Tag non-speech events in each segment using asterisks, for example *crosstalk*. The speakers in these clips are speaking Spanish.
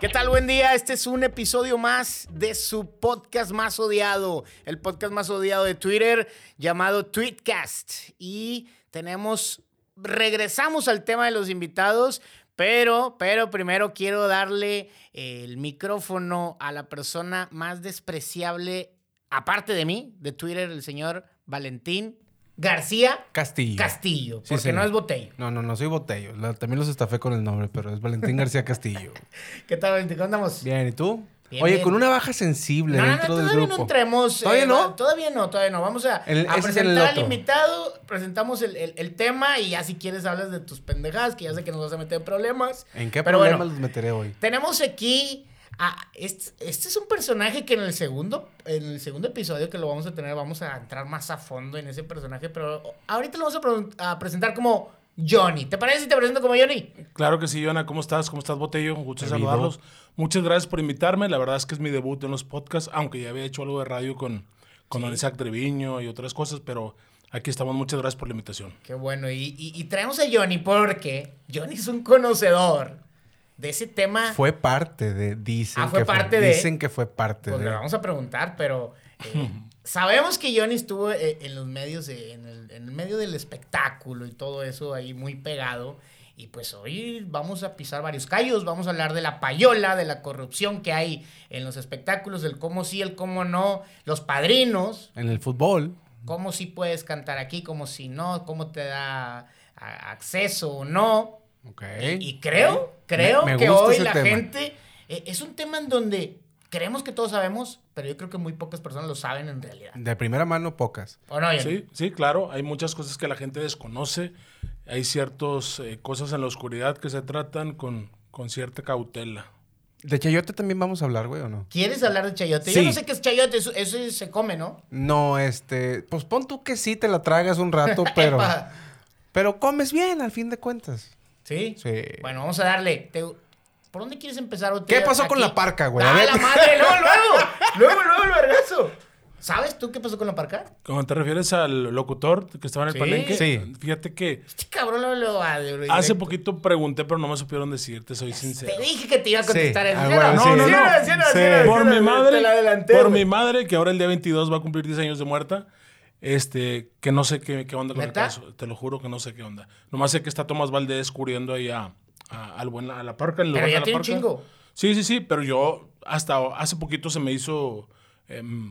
¿Qué tal? Buen día. Este es un episodio más de su podcast más odiado, el podcast más odiado de Twitter llamado Tweetcast. Y tenemos, regresamos al tema de los invitados, pero, pero primero quiero darle el micrófono a la persona más despreciable, aparte de mí, de Twitter, el señor Valentín García Castillo. Castillo, porque no es Botello. No, no, no soy Botello. La- también los estafé con el nombre, pero es Valentín García Castillo. *laughs* ¿Qué tal, Valentín? ¿Cómo andamos? Bien, ¿y tú? Bien, Oye, bien. con una baja sensible No, no, no, dentro del todavía grupo. no entremos. ¿Todavía eh, no? va- Todavía no, todavía no. Vamos a, El- a ese es el presentar al invitado, presentamos el, el- el tema y ya si quieres hablas de tus pendejadas, que ya sé que nos vas a meter en problemas. ¿En qué Pero problema bueno, los meteré hoy? tenemos aquí a este, este es un personaje que en el segundo en el segundo episodio que lo vamos a tener vamos a entrar más a fondo en ese personaje, pero ahorita lo vamos a, pre- a presentar como Johnny. ¿Te parece si te presento como Johnny? Claro que sí, Joana. ¿Cómo estás? ¿Cómo estás, Botello? Un gusto saludarlos. Muchas gracias por invitarme. La verdad es que es mi debut en los podcasts, aunque ya había hecho algo de radio con, con Don Isaac Treviño y otras cosas, pero aquí estamos. Muchas gracias por la invitación. Qué bueno. Y, y- y traemos a Johnny porque Johnny es un conocedor de ese tema. Fue parte de. Dicen Ah, fue que parte de- Dicen que fue parte Pues le de. vamos a preguntar, pero eh, *laughs* sabemos que Johnny estuvo eh, en los medios, eh, en el, en el medio del espectáculo y todo eso ahí muy pegado. Y pues hoy vamos a pisar varios callos, vamos a hablar de la payola, de la corrupción que hay en los espectáculos, el cómo sí, el cómo no, los padrinos, En el fútbol. cómo sí puedes cantar aquí, cómo si no, cómo te da acceso o no. Y creo, creo Me- me que hoy la tema. gente eh, es un tema en donde creemos que todos sabemos, pero yo creo que muy pocas personas lo saben en realidad. De primera mano, pocas. ¿O no, Johnny? Sí, sí, claro. Hay muchas cosas que la gente desconoce. Hay ciertas eh, cosas en la oscuridad que se tratan con, con cierta cautela. ¿De chayote también vamos a hablar, güey, o no? ¿Quieres hablar de chayote? Yo no sé qué es chayote, eso, eso se come, ¿no? No, este. Pues pon tú que sí te la tragas un rato, *laughs* pero. Pero comes bien, al fin de cuentas. ¿Sí? Sí. Bueno, vamos a darle. Te- ¿Por dónde quieres empezar? o te- ¿Qué pasó con aquí? la parca, güey? A ¡Ah, ver. la madre! ¡Luego, *laughs* luego! ¡Luego, luego, el vergazo! ¿Sabes tú qué pasó con la parca? Cuando te refieres al locutor que estaba en el Sí. palenque, Sí. fíjate que Este cabrón lo... lo lo- hace poquito pregunté, pero no me supieron decirte, soy sincero. Te dije que te iba a contestar Sí, ah, ¿sí o bueno, no? sí. no, no, Sí, no, no, sí, no, sí. sí, no, por sí, mi madre, te por güey. mi madre, que ahora el día 22 va a cumplir 10 años de muerta, este, que no sé qué, qué onda con ¿Neta? el caso. Te lo juro que no sé qué onda. Nomás sé que está Tomás Valdés cubriendo ahí a, a- al buen, a la parca. Pero ya la tiene un parca. chingo. Sí, sí, sí, pero yo hasta hace poquito se me hizo...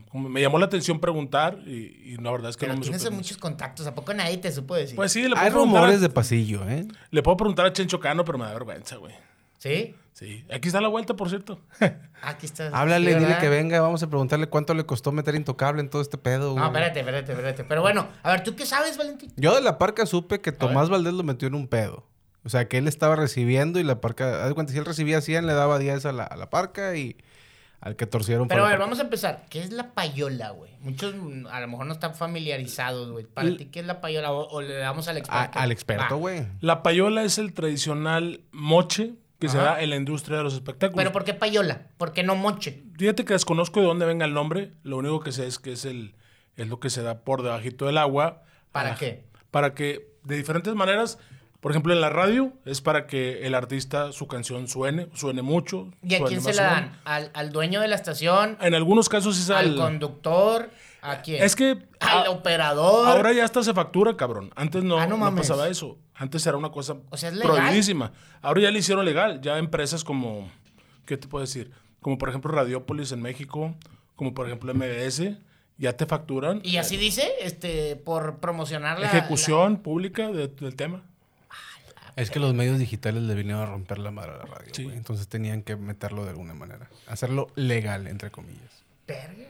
como me llamó la atención preguntar y, y la verdad es que Pero no me tienes supe. muchos contactos. ¿A poco nadie te supo decir? Pues sí, le puedo, Hay preguntar a- rumores de pasillo, ¿eh? le puedo preguntar a Chencho Cano, pero me da vergüenza, güey. ¿Sí? Sí, aquí está la vuelta, por cierto. *laughs* Aquí está. Háblale, sí, dile que venga, vamos a preguntarle cuánto le costó meter intocable en todo este pedo, güey. No, espérate, espérate, espérate. Pero bueno, a ver, ¿tú qué sabes, Valentín? Yo de la parca supe que Tomás Valdés lo metió en un pedo. O sea, que él estaba recibiendo y la parca... Haz de cuenta, si él recibía 100, le daba 10 a la, a la parca y al que torcieron... Pero a ver, vamos a empezar. ¿Qué es la payola, güey? Muchos mm, a lo mejor no están familiarizados, güey. Para L- ti, ¿qué es la payola? O, o le damos al A- experto. al experto, Va. güey. La payola es el tradicional moche que se Ajá. da en la industria de los espectáculos. Pero ¿por qué payola? ¿Por qué no moche? Fíjate que desconozco de dónde venga el nombre. Lo único que sé es que es el es lo que se da por debajito del agua. ¿Para Ah, qué? Para que de diferentes maneras, por ejemplo en la radio, es para que el artista su canción suene, suene mucho. ¿Y a quién se la dan? ¿Al, al dueño de la estación? En algunos casos es ¿Al al... conductor? ¿A quién? Es que ¿Al a- operador? ahora ya hasta se factura, cabrón. Antes no, Ah, no pasaba eso. Antes era una cosa O sea, ¿es legal? prohibidísima. Ahora ya le hicieron legal. Ya empresas como, ¿qué te puedo decir? Como por ejemplo Radiopolis en México, como por ejemplo MBS, ya te facturan ¿Y así dice? Este, por promocionar la... ejecución pública de- del tema. Es que los medios digitales le vinieron a romper la madre a la radio, Sí. Entonces tenían que meterlo de alguna manera. Hacerlo legal, entre comillas. la- Verga.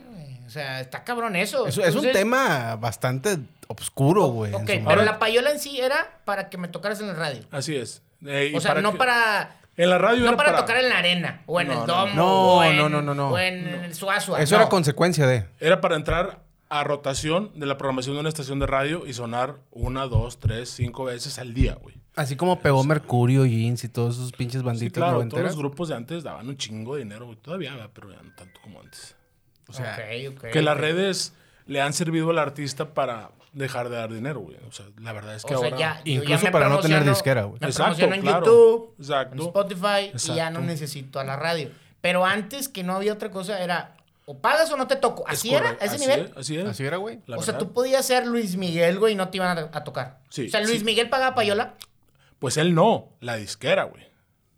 O sea, está cabrón eso. Es, es un tema bastante oscuro, güey. Ok, pero la payola en sí era para que me tocaras en la radio. Así es. Eh, O sea, no que- para... En la radio No era para, tocar en la arena, o en No, el no, domo, no. o en, No, no, no, no, o en el suazua. Eso no. era consecuencia de. Era para entrar a rotación de la programación de una estación de radio y sonar una, dos, tres, cinco veces al día, güey. Así como pegó Mercurio, Jeans y todos esos pinches Sí, banditos claro, todos los grupos de antes daban un chingo de dinero, güey. Todavía, pero ya no tanto como antes. O sea, que las redes le han servido al artista para dejar de dar dinero, güey. O sea, la verdad es que O sea, ahora... ya, yo ya Incluso para no tener disquera, güey. Me Exacto, en claro. YouTube, Exacto. en Spotify y ya no necesito a la radio. Pero antes que no había otra cosa era o pagas o no te toco. Es Así era, a ese Así nivel. es, así es. Así era, güey. La o sea, tú podías ser Luis Miguel, güey, y no te iban a, a tocar. Sí, o sea, Luis sí. Miguel pagaba payola, Pues él no, la disquera, güey.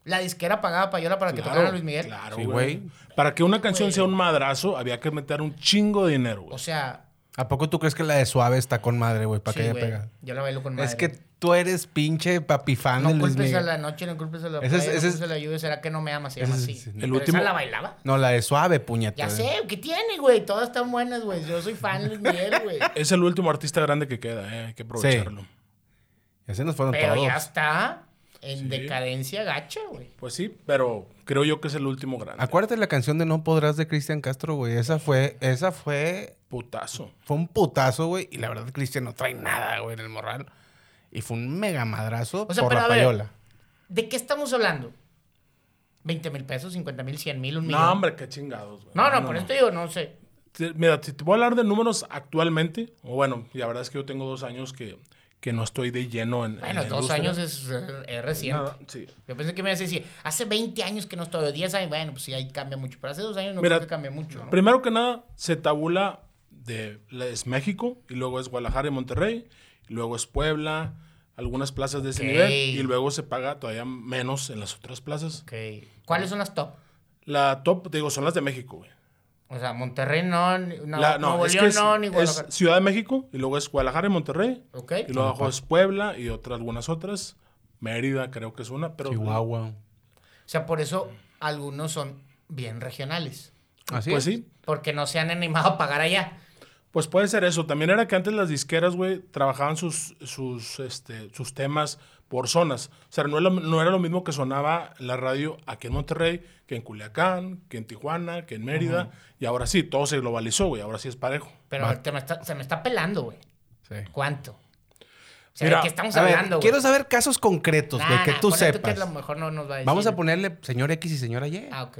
La disquera pagaba payola para que Claro, tocaran a Luis Miguel. Claro, Sí, güey. Para que una canción Güey. sea un madrazo, había que meter un chingo de dinero, güey. O sea, ¿A poco tú crees que la de Suave está con madre, güey? Para sí, que güey, pegado. yo la bailo con madre. Es que tú eres pinche papi fan de no Luis culpes a Miguel. la noche, no culpes a la es- playa, no ese es- culpes a la lluvia, será que no me amas, se llama ese así. el último- esa la bailaba. No, la de Suave, puñeta. Ya sé, ¿qué tiene, güey? Todas están buenas, güey. Yo soy fan de Luis Miguel, güey. *laughs* Es el último artista grande que queda, eh. Hay que aprovecharlo. Ese nos fueron Pero todos. ya está en Sí. decadencia gacha, güey. Pues sí, pero creo yo que es el último grande. Acuérdate la canción de No Podrás de Cristian Castro, güey. Esa fue, esa fue, Putazo. fue un putazo, güey. Y la verdad, Cristian no trae nada, güey, en el morral. Y fue un mega madrazo O sea, por pero la a ver, payola. ¿De qué estamos hablando? ¿20 mil pesos? ¿50 mil? ¿100 mil? ¿Un millón? No, hombre, qué chingados, güey. No, no, por esto digo, no sé. Mira, si te voy a hablar de números actualmente, o bueno, y la verdad es que yo tengo dos años que, que no estoy de lleno en. en Bueno, dos industria. años es, eh, es reciente. Nada, sí. Yo pensé que me ibas a decir, hace 20 años que no estoy, o 10 años, bueno, pues sí, ahí cambia mucho. Pero hace dos años no Mira, creo que cambie mucho, ¿no? Primero que nada, se tabula de es México, y luego es Guadalajara y Monterrey, y luego es Puebla, algunas plazas de ese nivel, y luego se paga todavía menos en las otras plazas. Ok. ¿Cuáles son las top? La top, digo, son las de México, güey. O sea, Monterrey no, no, La- Nuevo es León que es, no, ni es Guadalajara. Ciudad de México, y luego es Guadalajara y Monterrey, Ok. y luego abajo es Puebla y otras, algunas otras. Mérida creo que es una, pero... Chihuahua. O sea, por eso algunos son bien regionales. Así Pues es. sí, Porque no se han animado a pagar allá. Pues puede ser eso. También era que antes las disqueras, güey, trabajaban sus, sus, este, sus temas por zonas. O sea, no era, lo, no era lo mismo que sonaba la radio aquí en Monterrey, que en Culiacán, que en Tijuana, que en Mérida. Y ahora sí, todo se globalizó, güey. Ahora sí es parejo. Pero te me está- se me está pelando, güey. Sí. ¿Cuánto? O sea, Mira, ¿de qué estamos ver, hablando, güey? quiero saber casos concretos, güey, Nah, que tú sepas. que a lo mejor no nos va a decir. Vamos a ponerle señor X y señora Y. Ah, ok.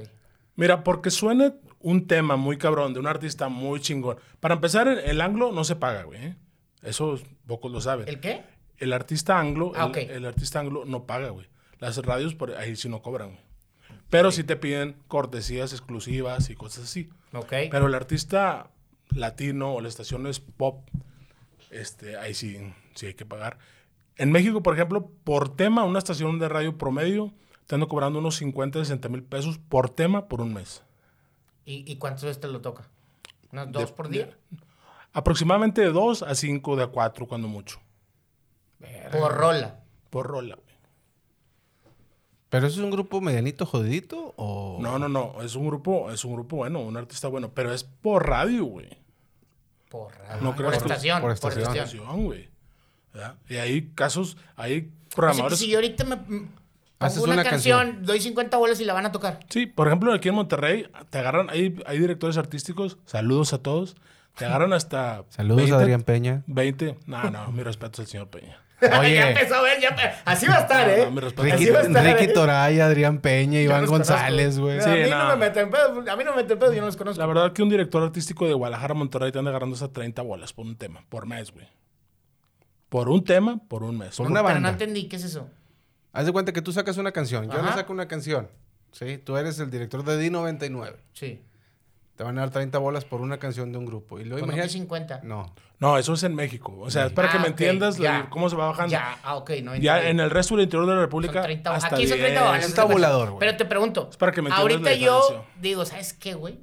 Mira, porque suene un tema muy cabrón de un artista muy chingón. Para empezar, el, el anglo no se paga, güey. ¿eh? Eso pocos lo saben. ¿El qué? El artista anglo, Ah, el, artista anglo no paga, güey. Las radios por ahí sí no cobran, güey. Pero sí te piden cortesías exclusivas y cosas así. Ok. Pero el artista latino o la estación es pop, este, ahí sí, sí hay que pagar. En México, por ejemplo, por tema, una estación de radio promedio te ando cobrando unos 50, 60 mil pesos por tema por un mes. ¿Y, y cuántas veces te lo toca? ¿Unas dos De- por día? Aproximadamente de 2 a 5, de a 4 cuando mucho. Por rola. Por rola, güey. ¿Pero eso es un grupo medianito jodidito o...? No, no, no. Es un grupo, es un grupo bueno, un artista bueno. Pero es por radio, güey. Por radio. No por, que- estación. por Por estación. estación. Estación, güey. ¿Verdad? Y hay casos, hay O sea, que programadores. si yo ahorita me Haces una, una canción, canción. doy 50 bolas y la van a tocar. Sí, por ejemplo, aquí en Monterrey te agarran, hay, hay directores artísticos, saludos a todos, te agarran hasta... *laughs* Saludos 20, a Adrián Peña. 20, no, no, mi respeto al señor Peña. *laughs* ya Oye, empezó a ver, ya así va a estar, No, ¿eh? no, mi respeto. Ricky, Así va a estar, Ricky ¿eh? Toray, Adrián Peña, Iván. González, güey. A Sí, mí no. no. me meten pedo, a mí no me meten pedo, yo no los conozco. La verdad que un director artístico de Guadalajara, Monterrey, te anda agarrando hasta 30 bolas por un tema, por mes, güey. Por un tema, por un mes. Por una Pero no banda. entendí, ¿qué es eso? Haz de cuenta que tú sacas una canción. Yo no saco una canción. Sí, tú eres el director de D99. Sí. Te van a dar 30 bolas por una canción de un grupo. Y luego Con imagínate... 50. No. No, eso es en México. O sea, es para que Ah, me ok, entiendas la- cómo se va bajando. Ya, ah, ok, no Ya en el resto del interior de la República, Son 30 hasta Aquí son 30 10. bolas. Es tabulador, güey. Pero te pregunto. Es para que me entiendas Ahorita la yo digo, ¿sabes qué, güey?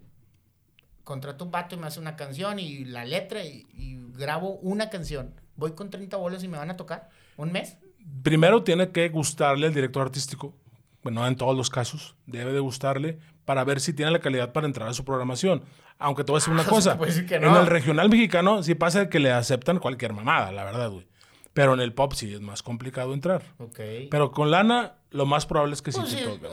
Contrato un vato y me hace una canción y la letra y, y grabo una canción. Voy con 30 bolas y me van a tocar. ¿Un mes? Primero tiene que gustarle al director artístico. Bueno, en todos los casos. Debe de gustarle para ver si tiene la calidad para entrar a su programación. Aunque te voy a decir una *laughs* cosa. En el regional mexicano sí pasa que le aceptan cualquier mamada, la verdad, güey. Pero en el pop sí es más complicado entrar. Ok. Pero con lana, lo más probable es que sí Pues te sí, toque.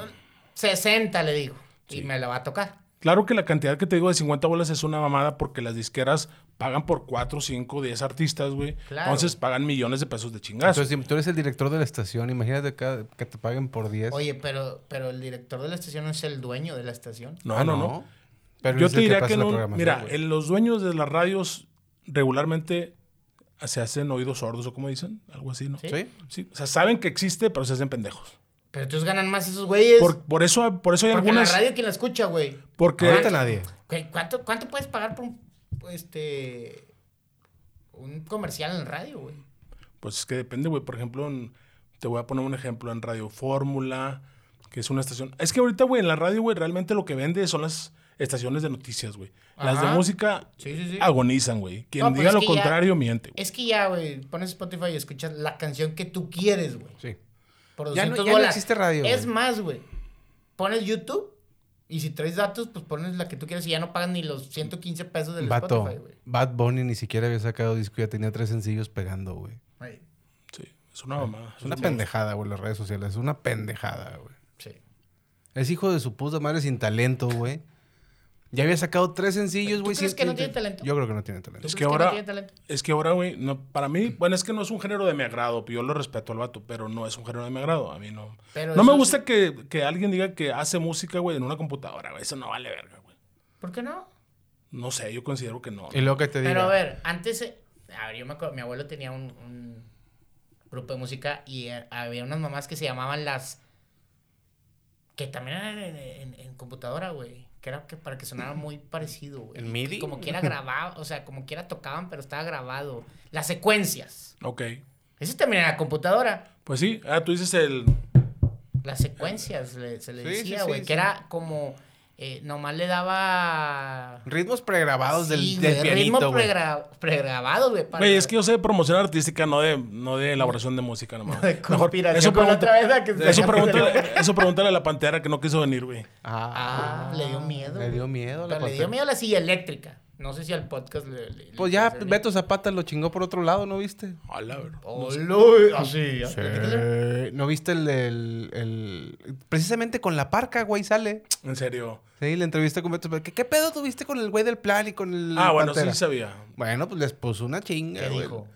60 le digo. Y me la va a tocar. Claro que la cantidad que te digo de 50 bolas es una mamada porque las disqueras pagan por 4, 5, 10 artistas, güey. Claro. Entonces pagan millones de pesos de chingazo. Entonces, si tú eres el director de la estación, imagínate cada- que te paguen por 10. Oye, pero, pero el director de la estación no es el dueño de la estación. no, Ah, no, no. Pero Yo te que diría que no. Mira, en los dueños de las radios regularmente se hacen oídos sordos o como dicen, algo así, ¿no? Sí. ¿Sí? Sí, o sea, saben que existe, pero se hacen pendejos. Pero entonces ganan más esos güeyes. Por, por eso, por eso hay porque algunas. la radio quien la escucha, güey. Porque Ahorita nadie. Güey, ¿Cuánto, ¿Cuánto puedes pagar por un, este, un comercial en radio, güey? Pues es que depende, güey. Por ejemplo, en- te voy a poner un ejemplo en Radio Fórmula, que es una estación. Es que ahorita, güey, en la radio, güey, realmente lo que vende son las estaciones de noticias, güey. Las de música Sí, sí, sí. agonizan, güey. Quien No, pues diga lo ya- contrario miente, güey. Es que ya, güey, pones Spotify y escuchas la canción que tú quieres, güey. Sí. Por Ya no- 200 ya no existe radio, Es güey. más, güey. Pones YouTube y si traes datos, pues pones la que tú quieras y ya no pagan ni los 115 pesos del Vato, Spotify, güey. Bad Bunny ni siquiera había sacado disco, ya tenía tres sencillos pegando, güey. Güey, Sí, es una mamada. Es una pendejada, güey, las redes sociales. Es una pendejada, güey. Sí. Es hijo de su puta madre sin talento, güey. Ya había sacado tres sencillos, ¿Tú güey. crees sin- que no tiene talento? Yo creo que no tiene talento. ¿Tú Es crees que ahora-? Es que ahora, güey, no, para mí, bueno, es que no es un género de mi agrado, yo lo respeto al vato, pero no es un género de mi agrado, a mí no. Pero no me gusta sí- que, que alguien diga que hace música, güey, en una computadora, güey, eso no vale verga, güey. ¿Por qué no? No sé, yo considero que no. Y luego que te diga. Pero a ver, antes, eh, a ver, yo me acuerdo, mi abuelo tenía un, un grupo de música y eh, había unas mamás que se llamaban las, que también eran en, en- en computadora, güey, que era que para que sonara muy parecido, güey. ¿En MIDI? Como quiera *laughs* grabado, o sea, como quiera tocaban, pero estaba grabado. Las secuencias. Ok. Eso también era computadora. Pues sí, ah, tú dices el... Las secuencias, le- se le sí, decía, sí, güey, sí. que era como, eh, nomás le daba... Ritmos pregrabados del, Sí, del güey, pianito, ritmo güey. pregra- pregrabado, güey. para- Güey, es que yo sé de promoción artística, no de, no de elaboración de música nomás. *laughs* De Mejor, conspiración eso, con la pregunta- otra vez a que se- eso, pregúntale, eso pregúntale a la pantera que no quiso venir, güey. Ah, le dio miedo. Le dio miedo. la Pero le dio miedo la silla eléctrica. No sé si al podcast le. le- Pues ya le- Beto Zapata lo chingó por otro lado, ¿no viste? Hola. Oh, lo- así. así. Eh, ¿No viste el, el, el- Precisamente con la parca, güey, sale. En serio. Sí, la entrevista con Beto Zapata. ¿Qué, qué pedo tuviste con el güey del plan y con el Ah, bueno, Pantera? sí sabía. Bueno, pues les puso una chinga, ¿Qué güey. dijo?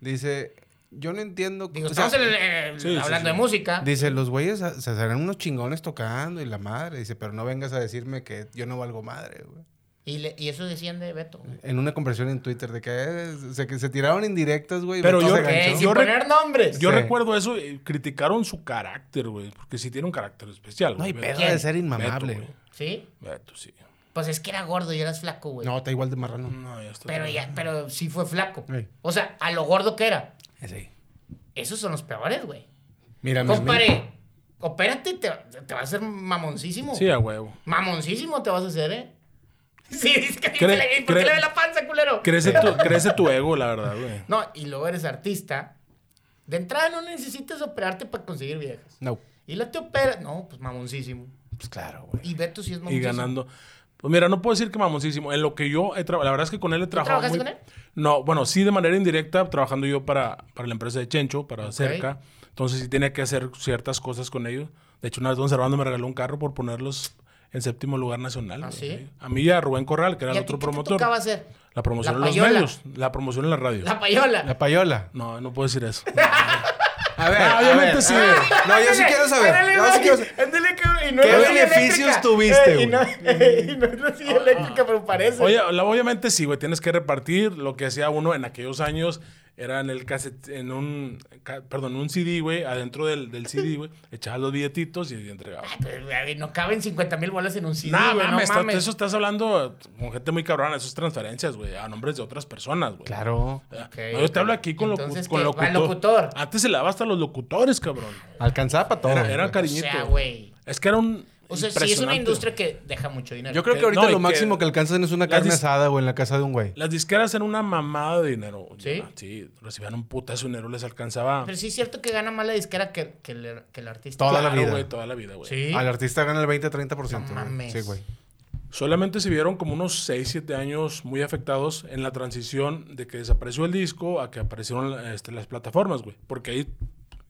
Dice, yo no entiendo... Digo, o sea, estamos en el- en el- sí, sí, hablando sí. de música. Dice, los güeyes se serán unos chingones tocando y la madre. Dice, pero no vengas a decirme que yo no valgo madre, güey. Y, le- y eso decían de Beto. En una conversión en Twitter de que eh, se, que se tiraron indirectas, güey. y Pero Beto yo- ganchó. sin Yo poner nombres. Yo Sí. recuerdo eso y criticaron su carácter, güey. Porque sí tiene un carácter especial, No hay güey. pedo de ser inmamable. Beto, güey. ¿Sí? Beto, sí. Pues es que era gordo y eras flaco, güey. No, está igual de marrano. No, ya está. Pero ya, pero sí fue flaco. Sí. O sea, a lo gordo que era. Sí. Esos son los peores, güey. Mira, mi- Compare, opérate, te, te va a hacer mamoncísimo. Sí, a huevo. Mamoncísimo te vas a hacer, ¿eh? *laughs* Sí, es que Cre- le- ¿por qué le ve la panza, culero? Crece *laughs* tu, crece tu ego, la verdad, güey. No, y luego eres artista. De entrada no necesitas operarte para conseguir viejas. No. Y la te opera. No, pues mamoncísimo. Pues claro, güey. Y Beto sí es Y mamoncísimo. ganando. Pues mira, no puedo decir que mamoncísimo. En lo que yo he trabajado, la verdad es que con él he trabajado. trabajaste muy- con él? No, bueno, sí de manera indirecta, trabajando yo para, para la empresa de Chencho, para Cerca. Entonces sí tenía que hacer ciertas cosas con ellos. De hecho, una vez Don Servando me regaló un carro por ponerlos en séptimo lugar nacional. ¿Ah, sí? A mí y a Rubén Corral, que era ¿Y el a otro qué promotor. tocaba hacer? La promoción La en los medios, la promoción en la radio. La payola. La payola. No, no puedo decir eso. *laughs* A ver, Ah, a obviamente ver, sí. a ver. No, yo sí quiero saber. Ándale, Yo sí quiero saber. Y no ¿Qué es beneficios eléctrica. tuviste, Eh, y, no, *laughs* y no es la silla eléctrica, pero parece. Oye, la- obviamente sí, güey, tienes que repartir. Lo que hacía uno en aquellos años era en el cassette, en un, perdón, en un CD, güey, adentro del, del CD, *laughs* güey, echabas los billetitos y entregabas. Güey, no caben 50 mil bolas en un CD, güey, mames, no está- mames. eso estás hablando con gente muy cabrona, eso es transferencias, güey, a nombres de otras personas, güey. Claro. Ah, Ok, no, yo te hablo aquí con, locu- Entonces, con ¿qué? locutor. ¿Al locutor? Antes se le daba hasta los locutores, cabrón. Alcanzaba para todo. Era, era güey. O cariñito. sea, güey. Es que era un. O sea, sí es una industria que deja mucho dinero. Yo creo que Que- ahorita no, lo máximo que alcanzan es una carne asada, güey, en la casa de un güey. Las disqueras eran una mamada de dinero. ¿Sí? Sí, recibían un putazo de dinero, les alcanzaba. Pero sí es cierto que gana más la disquera que, que, el, que el artista. Toda la vida. güey, toda la vida, güey. Sí. Al artista gana el 20-30%. No güey. mames. Sí, güey. Solamente se vieron como unos 6, 7 años muy afectados en la transición de que desapareció el disco a que aparecieron este, las plataformas, güey. Porque ahí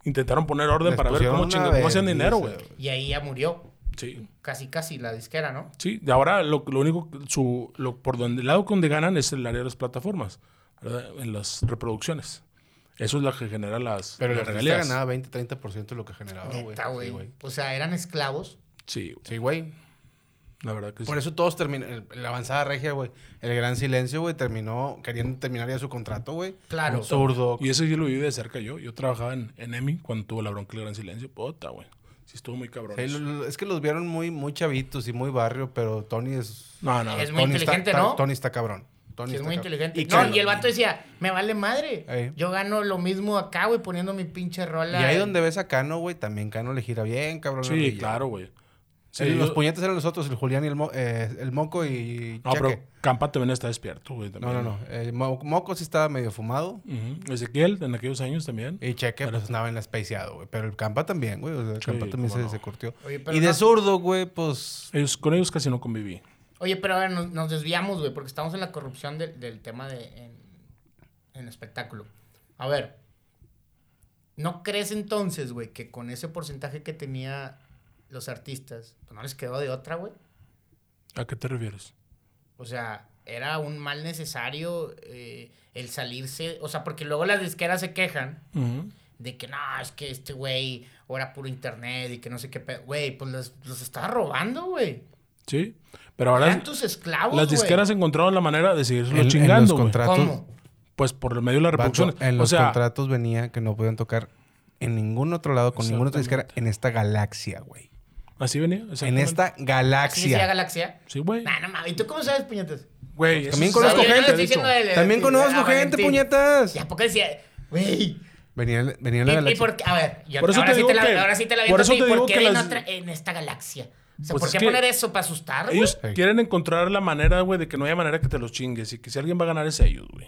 intentaron poner orden Les para ver cómo, una chinga- cómo hacían dinero, güey. Y ahí ya murió. Sí. Casi, casi la disquera, ¿no? Sí, y ahora lo, lo único, su, lo, por donde, el lado donde ganan es el área de las plataformas, ¿verdad? en las reproducciones. Eso es lo que genera las, Pero las artista regalías. ganaba 20-30% de lo que generaba, güey. Sí, güey. o sea, eran esclavos. Sí, güey. Sí, güey. La verdad que sí. Por eso todos terminan. La avanzada regia, güey. El gran silencio, güey, terminó queriendo terminar ya su contrato, güey. Claro. Zurdo. Y eso yo lo viví de cerca yo. Yo trabajaba en, en EMI cuando tuvo la bronca del gran silencio. Puta, güey. Sí estuvo muy cabrón. Sí, es que los vieron muy, muy chavitos y muy barrio, pero Tony es. No, no. Es muy Tony inteligente, está, ¿no? Tony está cabrón. Tony Sí, es muy cabrón. inteligente. Y, no, y el vato decía, me vale madre. Yo gano lo mismo acá, güey, poniendo mi pinche y rola. ahí donde ves a Cano, güey, también Cano le gira bien, cabrón. Sí, claro, güey. Sí, los puñetes eran los otros, el Julián y el, Mo- eh, el Moco y No, Cheque. pero Campa también está despierto, güey. No, también. no, no. El Mo- Moco sí estaba medio fumado. Ezequiel, en aquellos años también. Y Cheque, pues andaba en la spaceado, güey. Pero el Campa también, güey. O sea, el Sí, Campa también se, no. se curtió. Oye, pero Y de zurdo, güey, pues. Ellos, con ellos casi no conviví. Oye, pero a ver, nos, nos desviamos, güey, porque estamos en la corrupción del- del tema de en, en espectáculo. A ver, ¿no crees entonces, güey, que con ese porcentaje que tenía los artistas, pues no les quedó de otra, güey? ¿A qué te refieres? O sea, era un mal necesario eh, el salirse, o sea, porque luego las disqueras se quejan Ujú. de que no, es que este güey ahora puro internet y que no sé qué, pe-". güey, pues los, los estaba robando, güey. Sí. Pero ahora Eran tus esclavos, las güey. disqueras encontraron la manera de seguirse en- en chingando, los güey. contratos- ¿Cómo? Pues por el medio de las Vato, reproducciones. en o los sea, contratos venía que no podían tocar en ningún otro lado, con ninguna otra disquera, en esta galaxia, güey. Así venía. En esta ¿Sí decía galaxia. Galaxia? Sí, güey. Nah, no mames. ¿Y tú cómo sabes, puñetas? Güey, eso También conozco gente. También conozco gente, Valentín. puñetas. ¿Y a poco decía, güey? Venía, venía en la ¿Y, y galaxia. por qué? A ver, yo, Por eso ahora, te sí digo te la, que- ahora sí te la por viento eso te digo ¿Por qué que en, las- otra- en esta galaxia? O sea, Pues ¿por es qué que poner eso para asustar? Ellos quieren encontrar la manera, güey, de que no haya manera que te los chingues. Y que si alguien va a ganar es ellos, güey.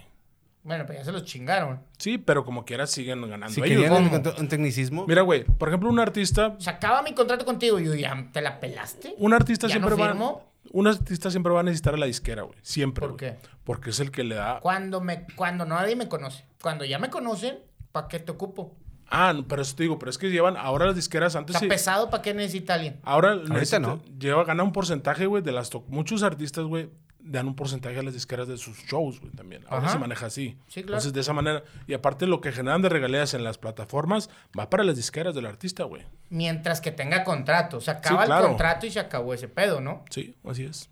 Bueno, pues ya se los chingaron. Sí, pero como quiera siguen ganando Si ellos. querían un, un tecnicismo, Mira, güey, por ejemplo, un artista... Se acaba mi contrato contigo y yo ya te la pelaste. Un artista ¿Ya siempre no va... firmo? Un artista siempre va a necesitar a la disquera, güey. Siempre, ¿Por qué? Porque es el que le da... Cuando, me, cuando nadie me conoce. Cuando ya me conocen, ¿para qué te ocupo? Ah, no, pero eso te digo, pero es que llevan... Ahora las disqueras antes... ¿Está sí- pesado? ¿Para qué necesita alguien? Ahora necesita- no. Lleva, gana un porcentaje, güey, de las... Muchos artistas, güey, dan un porcentaje a las disqueras de sus shows, güey, también. Ahora Ajá. se maneja así. Sí, claro. Entonces, de esa manera... Y aparte, lo que generan de regalías en las plataformas va para las disqueras del artista, güey. Mientras que tenga contrato. Se acaba claro. el contrato y se acabó ese pedo, ¿no? Sí, así es.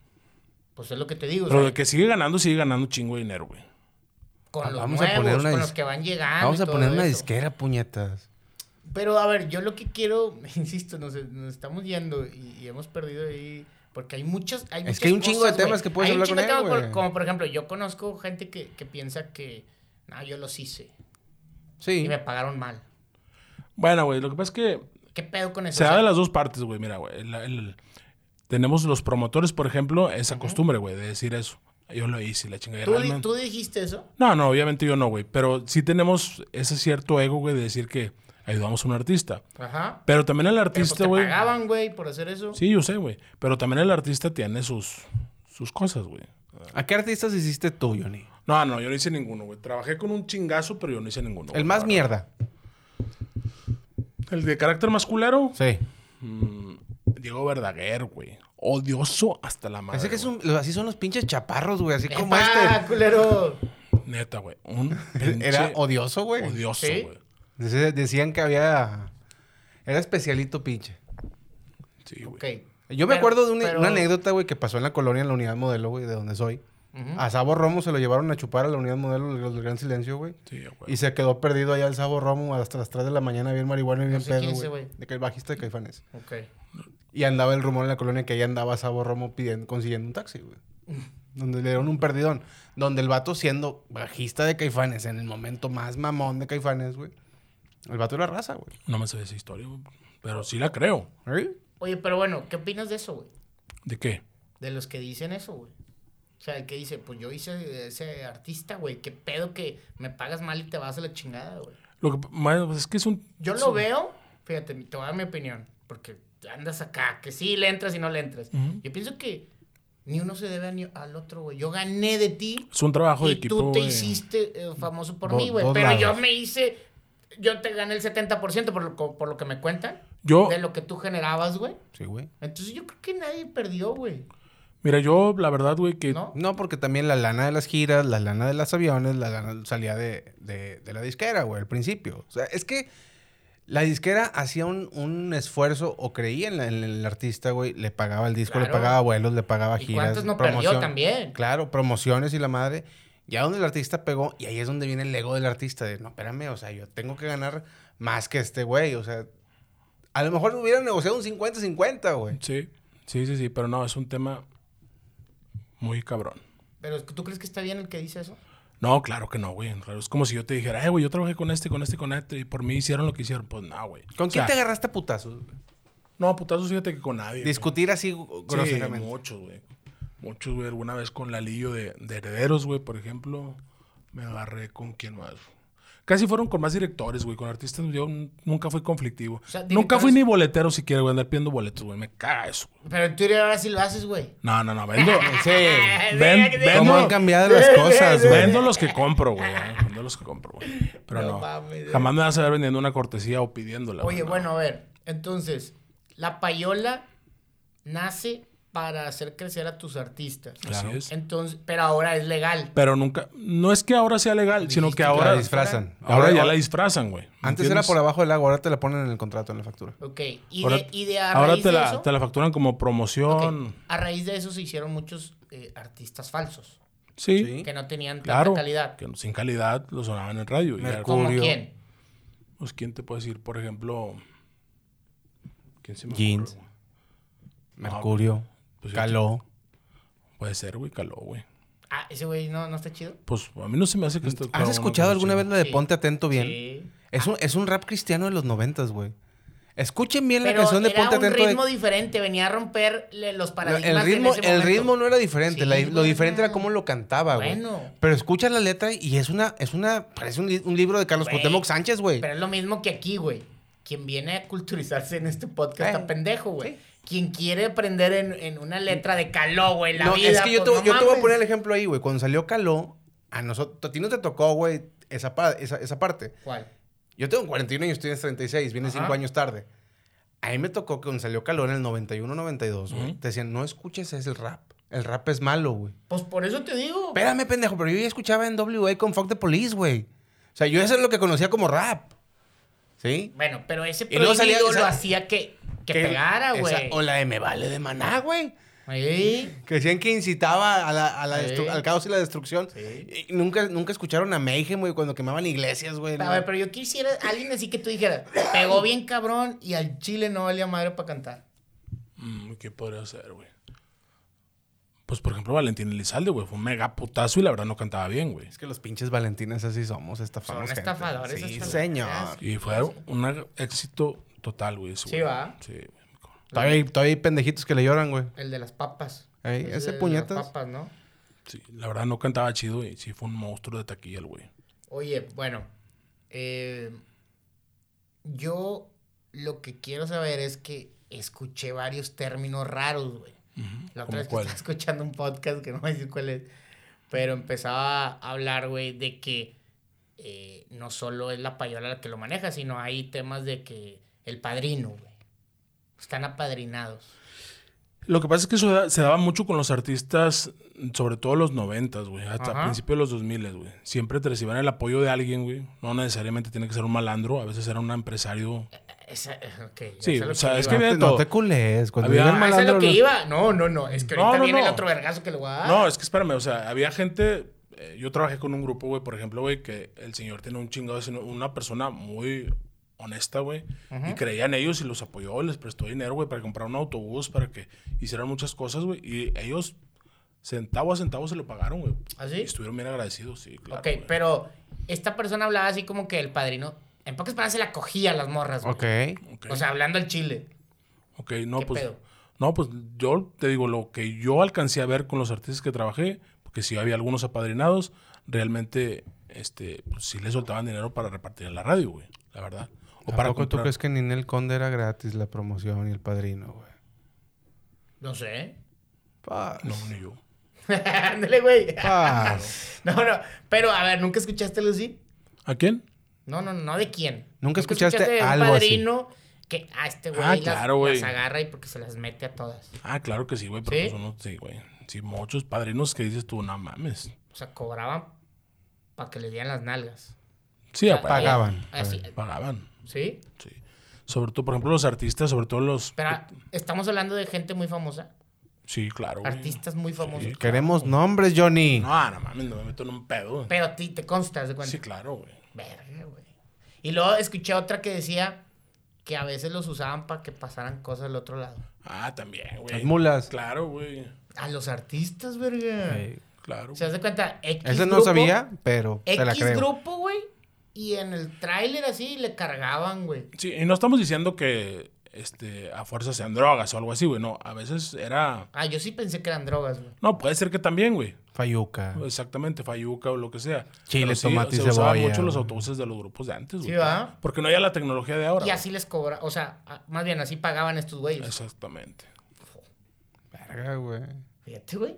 Pues es lo que te digo. o Pero sea, de que sigue ganando, sigue ganando un chingo de dinero, güey. con los Vamos a nuevos, poner una con los que van llegando. vamos y a poner una eso. disquera, puñetas. Pero a ver, yo lo que quiero, *laughs* insisto, nos, nos estamos yendo y, y hemos perdido ahí. Porque hay muchas. Hay Es que hay un chingo de temas que puedes Hay un hablar chingo con él, por-. Como por ejemplo, yo conozco gente que, que piensa que. No, yo los hice. Sí. Y me pagaron mal. Bueno, güey, lo que pasa es que ¿Qué pedo con eso? se da de las dos partes, güey. Mira, güey. el- el- tenemos los promotores, por ejemplo, esa costumbre, güey, de decir eso. Yo lo hice, la chingada. ¿tú, realmente- ¿Tú dijiste eso? No, no, obviamente yo no, güey. Pero sí tenemos ese cierto ego, güey, de decir que ayudamos a un artista. Ajá. Pero también el pues, artista, güey. pagaban, güey, por hacer eso. Sí, yo sé, güey. Pero también el artista tiene sus, sus cosas, güey. ¿A qué artistas hiciste tú, Johnny? No, no, yo no hice ninguno, güey. Trabajé con un chingazo, pero yo no hice ninguno. El güey, más mierda. El de carácter masculero, Sí. mm, Diego Verdaguer, güey. Odioso hasta la madre. Ese que es güey. un, así son los pinches chaparros, güey. Así como ¡Epa, este. culero! Neta, güey. Un *laughs* Era odioso, güey. odioso, ¿Sí? Decían que había. Era especialito pinche. Sí, güey. Ok. Yo me Pero- acuerdo de una, pero- una anécdota, güey, que pasó en la colonia, en la unidad modelo, güey, de donde soy. A Sabo Romo se lo llevaron a chupar a la unidad modelo los del Gran Silencio, güey. Sí, güey. Y se quedó perdido allá el Sabo Romo hasta las 3 de la mañana, bien marihuana y bien sé quién pedo, es ese güey. güey. De que el bajista de Caifanes. Ok. Y andaba el rumor en la colonia que ahí andaba Sabo Romo pidiendo, consiguiendo un taxi, güey. *laughs* Donde le dieron un perdidón. Donde el vato siendo bajista de Caifanes, en el momento más mamón de Caifanes, güey. El vato era raza, güey. No me sé esa historia, güey. Pero sí la creo. ¿Eh? Oye, pero bueno, ¿qué opinas de eso, güey? ¿De qué? De los que dicen eso, güey. O sea, el que dice, pues yo hice ese artista, güey. ¿Qué pedo que me pagas mal y te vas a la chingada, güey? Lo que, pues es que es un... Yo lo veo, fíjate, te voy a dar mi opinión, porque andas acá, que sí le entras y no le entras. Yo pienso que ni uno se debe ni- al otro, güey. Yo gané de ti Es un trabajo de y equipo, tú te hiciste eh, famoso por Do- mí, güey. Pero yo me hice, yo te gané el 70% por lo, por lo que me cuentan, Yo, de lo que tú generabas, güey. Sí, güey. Entonces yo creo que nadie perdió, güey. mira, yo la verdad, güey, que... ¿No? No, porque también la lana de las giras, la lana de los aviones, la lana salía de, de, de la disquera, güey, al principio. O sea, es que La disquera hacía un, un esfuerzo o creía en, la- en el artista, güey. Le pagaba el disco, le pagaba vuelos, le pagaba ¿Y giras. cuántos no perdió también? Claro, promociones y la madre. Ya donde el artista pegó, y ahí es donde viene el ego del artista. De, no, espérame, o sea, yo tengo que ganar más que este güey. O sea, a lo mejor hubiera negociado un 50-50, güey. Sí, sí, sí, sí, pero no, es un tema muy cabrón. Pero ¿tú crees que está bien el que dice eso? No, claro que no, güey. Claro, Es como si yo te dijera, eh, güey, yo trabajé con este, con este, con este, y por mí hicieron lo que hicieron. Pues no, güey. ¿Con O quién sea, te agarraste a putazos? güey? No, putazos, fíjate que con nadie. güey. Discutir así Sí, groseramente. muchos, güey. Muchos, güey. Alguna vez con Lalillo de, de Herederos, güey, por ejemplo. Me agarré con quién más. Casi fueron con más directores, güey. Con artistas yo nunca fui conflictivo. sea, nunca fui ni boletero siquiera, güey. Andar pidiendo boletos, güey. Me caga eso. güey. Pero en Twitter ahora sí lo haces, güey. No, no, no. Vendo, *laughs* Sí. ven, ¿Cómo vendo, han cambiado las cosas, güey? vendo los que compro, güey. eh. Vendo los que compro, güey. Pero No jamás me vas a ver vendiendo una cortesía o pidiéndola. Oye, güey, no. bueno, a ver. Entonces, la payola nace para hacer crecer a tus artistas. Así es. Entonces, pero ahora es legal. Pero nunca. No es que ahora sea legal, sino que ahora. la disfrazan. Ahora, ya la disfrazan, güey. Antes era por abajo del agua, ahora te la ponen en el contrato, en la factura. Ok. Y Ahora, de, y de a ahora te de la, eso. te la facturan como promoción. A raíz de eso se hicieron muchos eh, artistas falsos. Sí. Sí. Que no tenían tanta Claro. calidad. Que sin calidad lo sonaban en radio. Como, ¿Como Curio. quién? pues, ¿quién te puede decir? Por ejemplo. ¿Quién se me Jeans. Mercurio, Pues, Caló. Puede ser, güey, caló, güey. Ah, ese güey no, no está chido. Pues a mí no se me hace que esto. ¿Has escuchado alguna vez la de Sí. Ponte Atento Bien? Sí. Es, un, es un rap cristiano de los noventas, güey. Escuchen bien la canción de era Ponte un Atento. de- ritmo diferente, venía a romper los No, paradigmas el ritmo, en ese el ritmo no era diferente, Sí, la- lo diferente era cómo lo cantaba, güey. Bueno. Pero escuchas la letra y es una, es una, parece un, li- un libro de Carlos Güey. Cuauhtémoc Sánchez, güey. Pero es lo mismo que aquí, güey. Quien viene a culturizarse en este podcast Eh, está pendejo, güey. Quien quiere aprender en, en una letra de caló, güey, la no, vida. es que yo, pues, te, no yo te voy a poner el ejemplo ahí, güey. Cuando salió Caló, a nosotros, a ti no te tocó, güey, esa, pa- esa, esa parte. ¿Cuál? Yo tengo 41 años, tienes 36, vienes Ajá. 5 años tarde. A mí me tocó que cuando salió Caló en el 91-92, güey. Te decían, no escuches ese rap. El rap es malo, güey. Pues por eso te digo. Espérame, pendejo, pero yo ya escuchaba en WA con Fuck the Police, güey. O sea, yo eso es lo que conocía como rap. ¿Sí? Bueno, pero ese Y luego salía- prohibido lo hacía que, que Que- pegara, güey. O la de Me Vale de Maná, güey. Sí. Que decían que incitaba a la, a la Sí. destru- al caos y la destrucción. Sí. Y nunca, nunca escucharon a Mayhem, güey, cuando quemaban iglesias, güey. A ver, pero yo quisiera alguien así que tú dijeras, pegó bien cabrón y al chile no valía madre para cantar. Mm, ¿Qué podría ser, güey? Pues, por ejemplo, Valentín Elizalde, güey. Fue un mega putazo y la verdad no cantaba bien, güey. Es que los pinches Valentines así somos, estafamos. Son gente. estafadores, Sí, estafadores. señor. Y fue un éxito total, güey. Sí, güey. va. Sí, güey. Todavía hay, todavía hay pendejitos que le lloran, güey. El de las papas. Ey, Ese ese de puñetas. Las papas, ¿no? Sí, la verdad no cantaba chido y sí fue un monstruo de taquilla el güey. Oye, bueno, eh, yo lo que quiero saber es que escuché varios términos raros, güey. La otra ¿Cómo vez que cuál? estaba *laughs* escuchando un podcast que no voy a decir cuál es, pero empezaba a hablar, güey, de que eh, no solo es la payola la que lo maneja, sino hay temas de que el padrino, güey. Están apadrinados. Lo que pasa es que eso da- se daba mucho con los artistas, sobre todo los noventas, güey. Hasta Ajá. principios de los 2000, güey. Siempre te recibían el apoyo de alguien, güey. No necesariamente tiene que ser un malandro. A veces era un empresario. Esa, ok, ya Sí, sé a lo o sea, que es que había No todo. te culés. Cuando Había- el Ah, ¿eso es lo malandro, que los- iba? No, no, no. Es que ahorita no, viene el otro vergazo que le voy a dar. No, es que espérame, o sea, había gente. eh, yo trabajé con un grupo, güey, por ejemplo, güey, que el señor tiene un chingado, una persona muy honesta, güey, y creía en ellos y los apoyó, les prestó dinero, güey, para comprar un autobús, para que hicieran muchas cosas, güey, y ellos centavo a centavo se lo pagaron, güey. ¿Ah, sí? Y estuvieron bien agradecidos, sí, claro. ok, pero esta persona hablaba así como que el padrino, en pocas palabras, se la cogía a las morras, güey. Ok. Ok. O sea, hablando al chile. Ok, no, ¿Qué pues. pedo? No, pues yo te digo, lo que yo alcancé a ver con los artistas que trabajé, porque sí había algunos apadrinados, realmente, este, pues sí le soltaban dinero para repartir en la radio, güey, la verdad. O ¿A para tú crees que en Ninel Conde era gratis la promoción y el padrino, güey? No sé. Paz. No, ni yo. *laughs* Ándale, güey. Paz. *laughs* no, no. Pero, a ver, ¿nunca escuchaste Lucy? ¿A quién? No, no, no, ¿de quién? ¿Nunca escuchaste de un algo así? padrino que, ah, este güey Ah, las, claro, güey. las agarra y porque se las mete a todas. Ah, claro que sí, güey, pero ¿Sí? pues uno, sí, güey. Sí, muchos padrinos que dices tú, no mames. O sea, cobraban para que le dieran las nalgas. Sí, aparte, Pagaban. así- pagaban. ¿Sí? Sí. Sobre todo, por ejemplo, los artistas, sobre todo los... Pero estamos hablando de gente muy famosa. Sí, claro. güey. Artistas muy famosos. Sí. Queremos nombres, Johnny. No, no mames, no me meto en un pedo. güey. Pero a ti te constas de cuenta. Sí, claro, güey. Verga, güey. Y luego escuché otra que decía que a veces los usaban para que pasaran cosas al otro lado. Ah, también, güey. Las mulas. Claro, güey. A los artistas, verga. Ey. Claro. ¿Se das cuenta? X Ese no grupo- sabía, pero te la X creo. grupo, güey. Y en el tráiler así le cargaban, güey. Sí, y no estamos diciendo que este, a fuerza sean drogas o algo así, güey. No, a veces era... Ah, yo sí pensé que eran drogas, güey. No, puede ser que también, güey. Fayuca. Exactamente, fayuca o lo que sea. Chile, sí, tomate y se usaban cebolla, mucho los güey. autobuses de los grupos de antes, güey. Sí, ¿va? Porque no había la tecnología de ahora. Y así les cobra, o sea, más bien así pagaban estos güey. güeyes. Exactamente. Verga, güey. Fíjate, güey.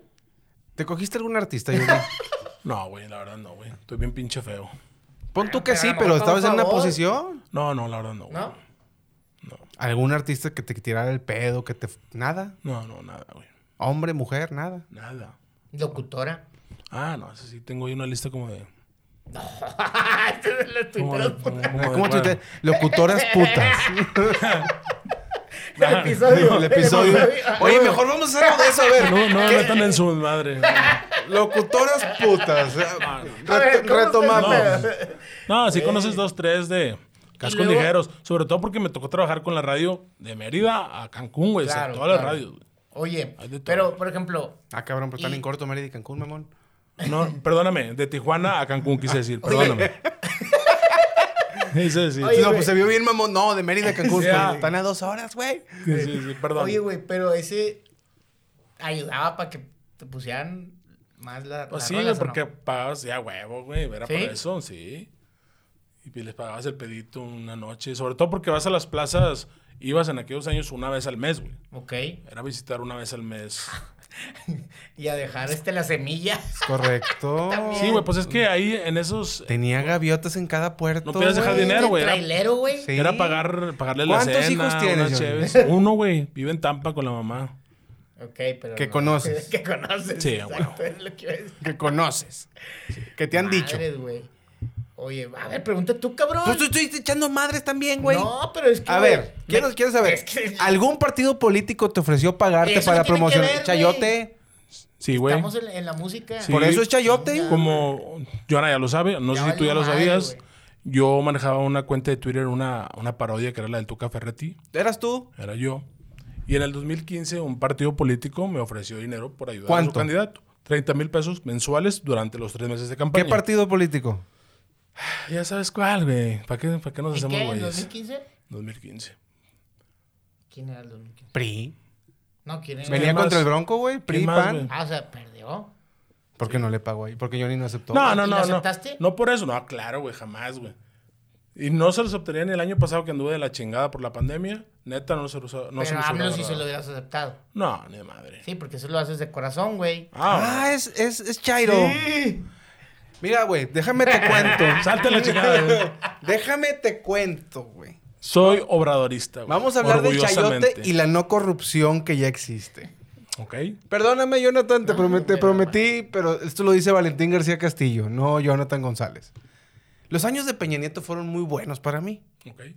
¿Te cogiste algún artista, Johnny? *laughs* No, güey, la verdad no, güey. Estoy bien pinche feo. Pon tú que Pero sí, pero estabas en una posición. No, no, la verdad no. güey. ¿No? ¿Algún artista que te tirara el pedo, que te... Nada? No, no, nada, güey. Hombre, mujer, nada. Nada. Locutora. Ah, no, eso sí, tengo ahí una lista como de... *laughs* Este es el de- ¿Cómo. Locutoras putas. *laughs* *laughs* El episodio. el episodio. Oye, mejor vamos a hacer algo de eso, a ver. No, no me metan en su madre. Locutoras putas. A ver, Reto- ¿cómo retomamos. No, sí conoces dos, tres de cascos luego- ligeros. Sobre todo porque me tocó trabajar con la radio de Mérida a Cancún, güey. o sea, Claro, todas las radios. güey. Oye, pero, por ejemplo, Ah, cabrón, pero están Y- en corto, Mérida y Cancún, mamón. No, perdóname, de Tijuana a Cancún quise decir, perdóname. *laughs* Quise decir. Oye, no, pues se vio bien, mamón. No, de Mérida a Cancún. Sí, pues, ah. están a dos horas, güey. Sí, sí, sí, perdón. oye, güey, pero ese ayudaba para que te pusieran más la. Pues sí, rolas, ¿o porque no? pagabas ya huevo, güey. Era ¿Sí? por eso, sí. Y pues les pagabas el pedito una noche. Sobre todo porque vas a las plazas, ibas en aquellos años una vez al mes, güey. Ok. Era visitar una vez al mes. *laughs* Y a dejar este la semilla. Correcto. *laughs* Sí, güey, pues es que ahí en esos... Tenía gaviotas en cada puerto. No podías dejar dinero, güey. Era, Trailero, güey. Sí. era pagar, pagarle la ¿Cuántos cena, hijos tienes. Uno, güey. Vive en Tampa con la mamá. Ok, pero. Que no. conoces. *laughs* que conoces. Sí, exacto, es lo que iba a decir. Que conoces. Que te han dicho. Güey. Oye, a ver, pregunta tú, cabrón. Pues tú estoy echando madres también, güey. No, pero es que. A güey, ver, quiero, me- quiero saber. es que- ¿Algún partido político te ofreció pagarte ¿Eso para promocionar? ver, Chayote. Sí, güey. Estamos en, en la música. Sí. Por eso es chayote. Ya. Como Joana ya lo sabe, no Ya sé si tú ya lo sabías. Yo manejaba una cuenta de Twitter, una, una parodia que era la del Tuca Ferretti. ¿Eras tú? Era yo. Y en el 2015 un partido político me ofreció dinero por ayudar a su candidato. 30 mil pesos mensuales durante los tres meses de campaña. ¿Qué partido político? *sighs* Ya sabes cuál, güey. ¿Para qué, ¿Para qué nos ¿En hacemos güeyes? 2015? 2015. ¿Quién era el 2015? PRI. No, ¿quién era? Venía contra el Bronco, güey. PRI, ¿Quién más, PAN. Ah, o sea, perdió. ¿Por qué no le pagó ahí? Porque Johnny no aceptó. No, ¿Y no, lo no, no. aceptaste? No por eso. No, claro, güey. Jamás, güey. Y no se los obtenía ni el año pasado que anduve de la chingada por la pandemia. Neta, no se los, no se pero los AMLO hubiera sí se lo hubieras aceptado. No, ni de madre. Sí, porque eso lo haces de corazón, güey. Ah, Ah, es, es, es Chairo. Mira, güey, déjame te cuento. *laughs* salte la chingada. güey. déjame te cuento, güey. Soy obradorista, güey. Vamos a hablar del chayote y la no corrupción que ya existe. Ok. Perdóname, Jonathan, te, No, promet- te prometí, pero esto lo dice Valentín García Castillo, no Jonathan González. Los años de Peña Nieto fueron muy buenos para mí.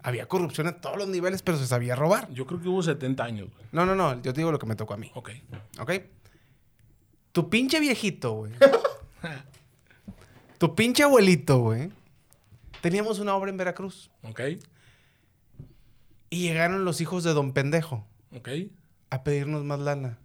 Había corrupción a todos los niveles, pero se sabía robar. Yo creo que hubo 70 años, güey. No, no, no, yo te digo lo que me tocó a mí. Ok. ¿Ok? Tu pinche viejito, güey. *laughs* tu pinche abuelito, güey. Teníamos una obra en Veracruz. Ok. Y llegaron los hijos de Don Pendejo Ok. a pedirnos más lana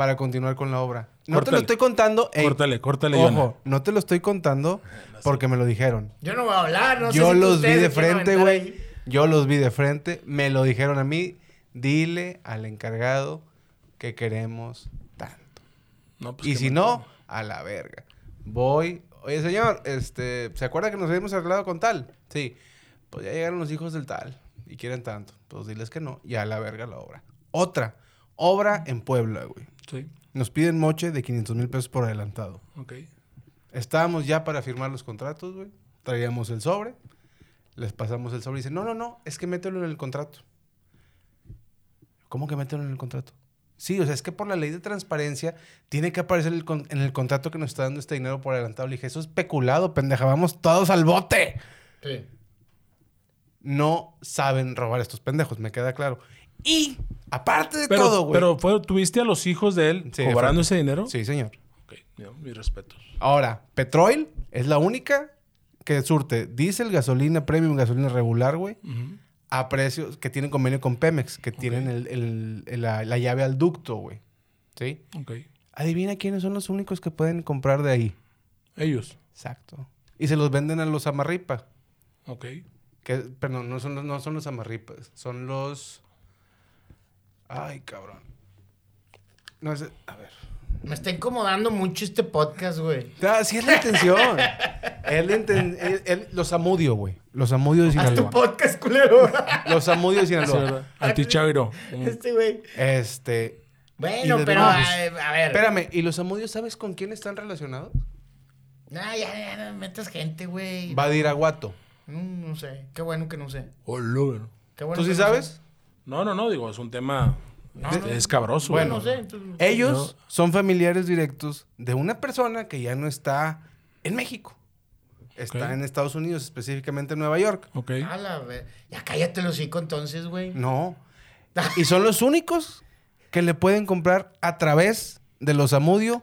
para continuar con la obra. No te lo estoy contando. ey, Córtale, córtale, Yona. Ojo, no te lo estoy contando porque me lo dijeron. Yo no voy a hablar, no sé Yo si los vi de frente, güey. Yo los vi de frente. Me lo dijeron a mí. Dile al encargado que queremos tanto. No, pues Y si no, a la verga. Voy. Oye, señor, este, ¿se acuerda que nos habíamos arreglado con tal? Sí. Pues ya llegaron los hijos del tal y quieren tanto. Pues diles que no y a la verga la obra. Otra. Obra en Puebla, güey. Sí. Nos piden moche de 500 mil pesos por adelantado. Ok. Estábamos ya para firmar los contratos, güey. Traíamos el sobre. Les pasamos el sobre y dicen, no, no, no, es que mételo en el contrato. ¿Cómo que mételo en el contrato? Sí, o sea, es que por la ley de transparencia tiene que aparecer el con- en el contrato que nos está dando este dinero por adelantado. Le dije, eso es peculado, pendeja, vamos todos al bote. Sí. No saben robar estos pendejos, me queda claro. Y, aparte de Pero, todo, güey. pero fue, ¿tuviste a los hijos de él Sí, cobrando ese dinero? Sí, señor. Ok, mis respetos. Ahora, Petroil es la única que surte diésel, gasolina premium, gasolina regular, güey, a precios que tienen convenio con Pemex, que tienen el- el- el- la, la llave al ducto, güey. ¿Sí? Ok. Adivina quiénes son los únicos que pueden comprar de ahí. Ellos. Exacto. Y se los venden a los amarripa. Ok. Que, perdón, no son, no son los amarripas. Son los... Ay, cabrón. No es... A ver. Me está incomodando mucho este podcast, güey. Ah, sí es la intención. es la inten- él- él- los amudio, güey. Los amudio de Haz tu Sinaloa. podcast, culero. Los amudio de Sinaloa. Mm. este, güey. Este... Bueno, pero a, a ver. Espérame, ¿y los amudios sabes con quién están relacionados? Nah, ya, ya, no metas gente, güey. Badiraguato. No, no sé. Qué bueno que no sé. Hola, güey. Qué bueno ¿Tú sí que no sabes? sé. No, no, no, digo, es un tema No, no. escabroso. Bueno, No sé. entonces- Ellos son familiares directos de una persona que ya no está en México. Está en Estados Unidos, específicamente en Nueva York. Ok. A la ver- Ya cállate los hocico entonces, güey. No. Y son los únicos que le pueden comprar a través de los Amudio.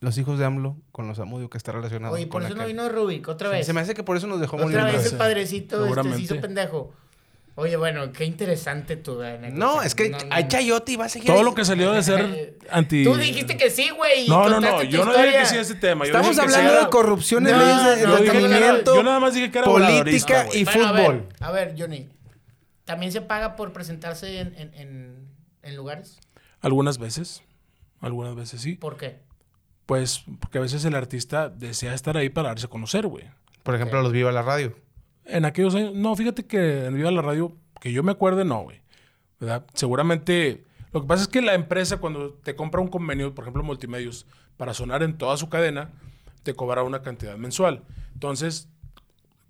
Los hijos de AMLO con los Amudio que está relacionado Oye, por con eso no vino Rubik, otra Sí, vez. Se me hace que por eso nos dejó morir. Otra vez el padrecito este, se hizo pendejo. Oye, bueno, qué interesante tu anécdota. No, es que No, no, hay chayote y va a seguir. Todo ahí. lo que salió de ser anti. Tú dijiste que sí, güey. No, no, no. Yo no dije que sí a ese tema. Yo Estamos hablando de corrupción en No, leyes de no, Yo, entretenimiento, nada más dije que era política y Bueno, a ver, fútbol. A ver, Johnny. ¿También se paga por presentarse en, en, en, en lugares? Algunas veces. Algunas veces sí. ¿Por qué? Pues porque a veces el artista desea estar ahí para darse a conocer, güey. Por ejemplo, los Viva la Radio. En aquellos años, no, fíjate que en Viva la Radio, que yo me acuerde, no, güey. ¿Verdad? Seguramente, lo que pasa es que la empresa cuando te compra un convenio, por ejemplo, Multimedios, para sonar en toda su cadena, te cobra una cantidad mensual. Entonces,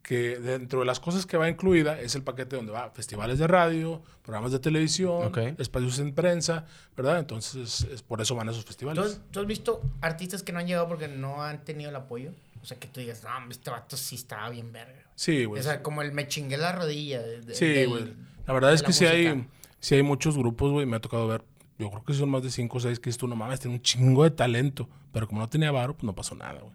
que dentro de las cosas que va incluida es el paquete donde va festivales de radio, programas de televisión, espacios en prensa, ¿verdad? Entonces, es por eso van a esos ¿Tú festivales. has, tú has visto artistas que no han llegado porque no han tenido el apoyo? O sea, que tú digas, no, este vato sí estaba bien verga. Sí, güey. O sea, como el me chingué la rodilla. de- Sí, del- güey. La verdad es que sí hay, sí hay muchos grupos, güey. Me ha tocado ver. Yo creo que son más de 5 o 6 que tú, no mames, tiene un chingo de talento. Pero como no tenía varo, pues no pasó nada, güey.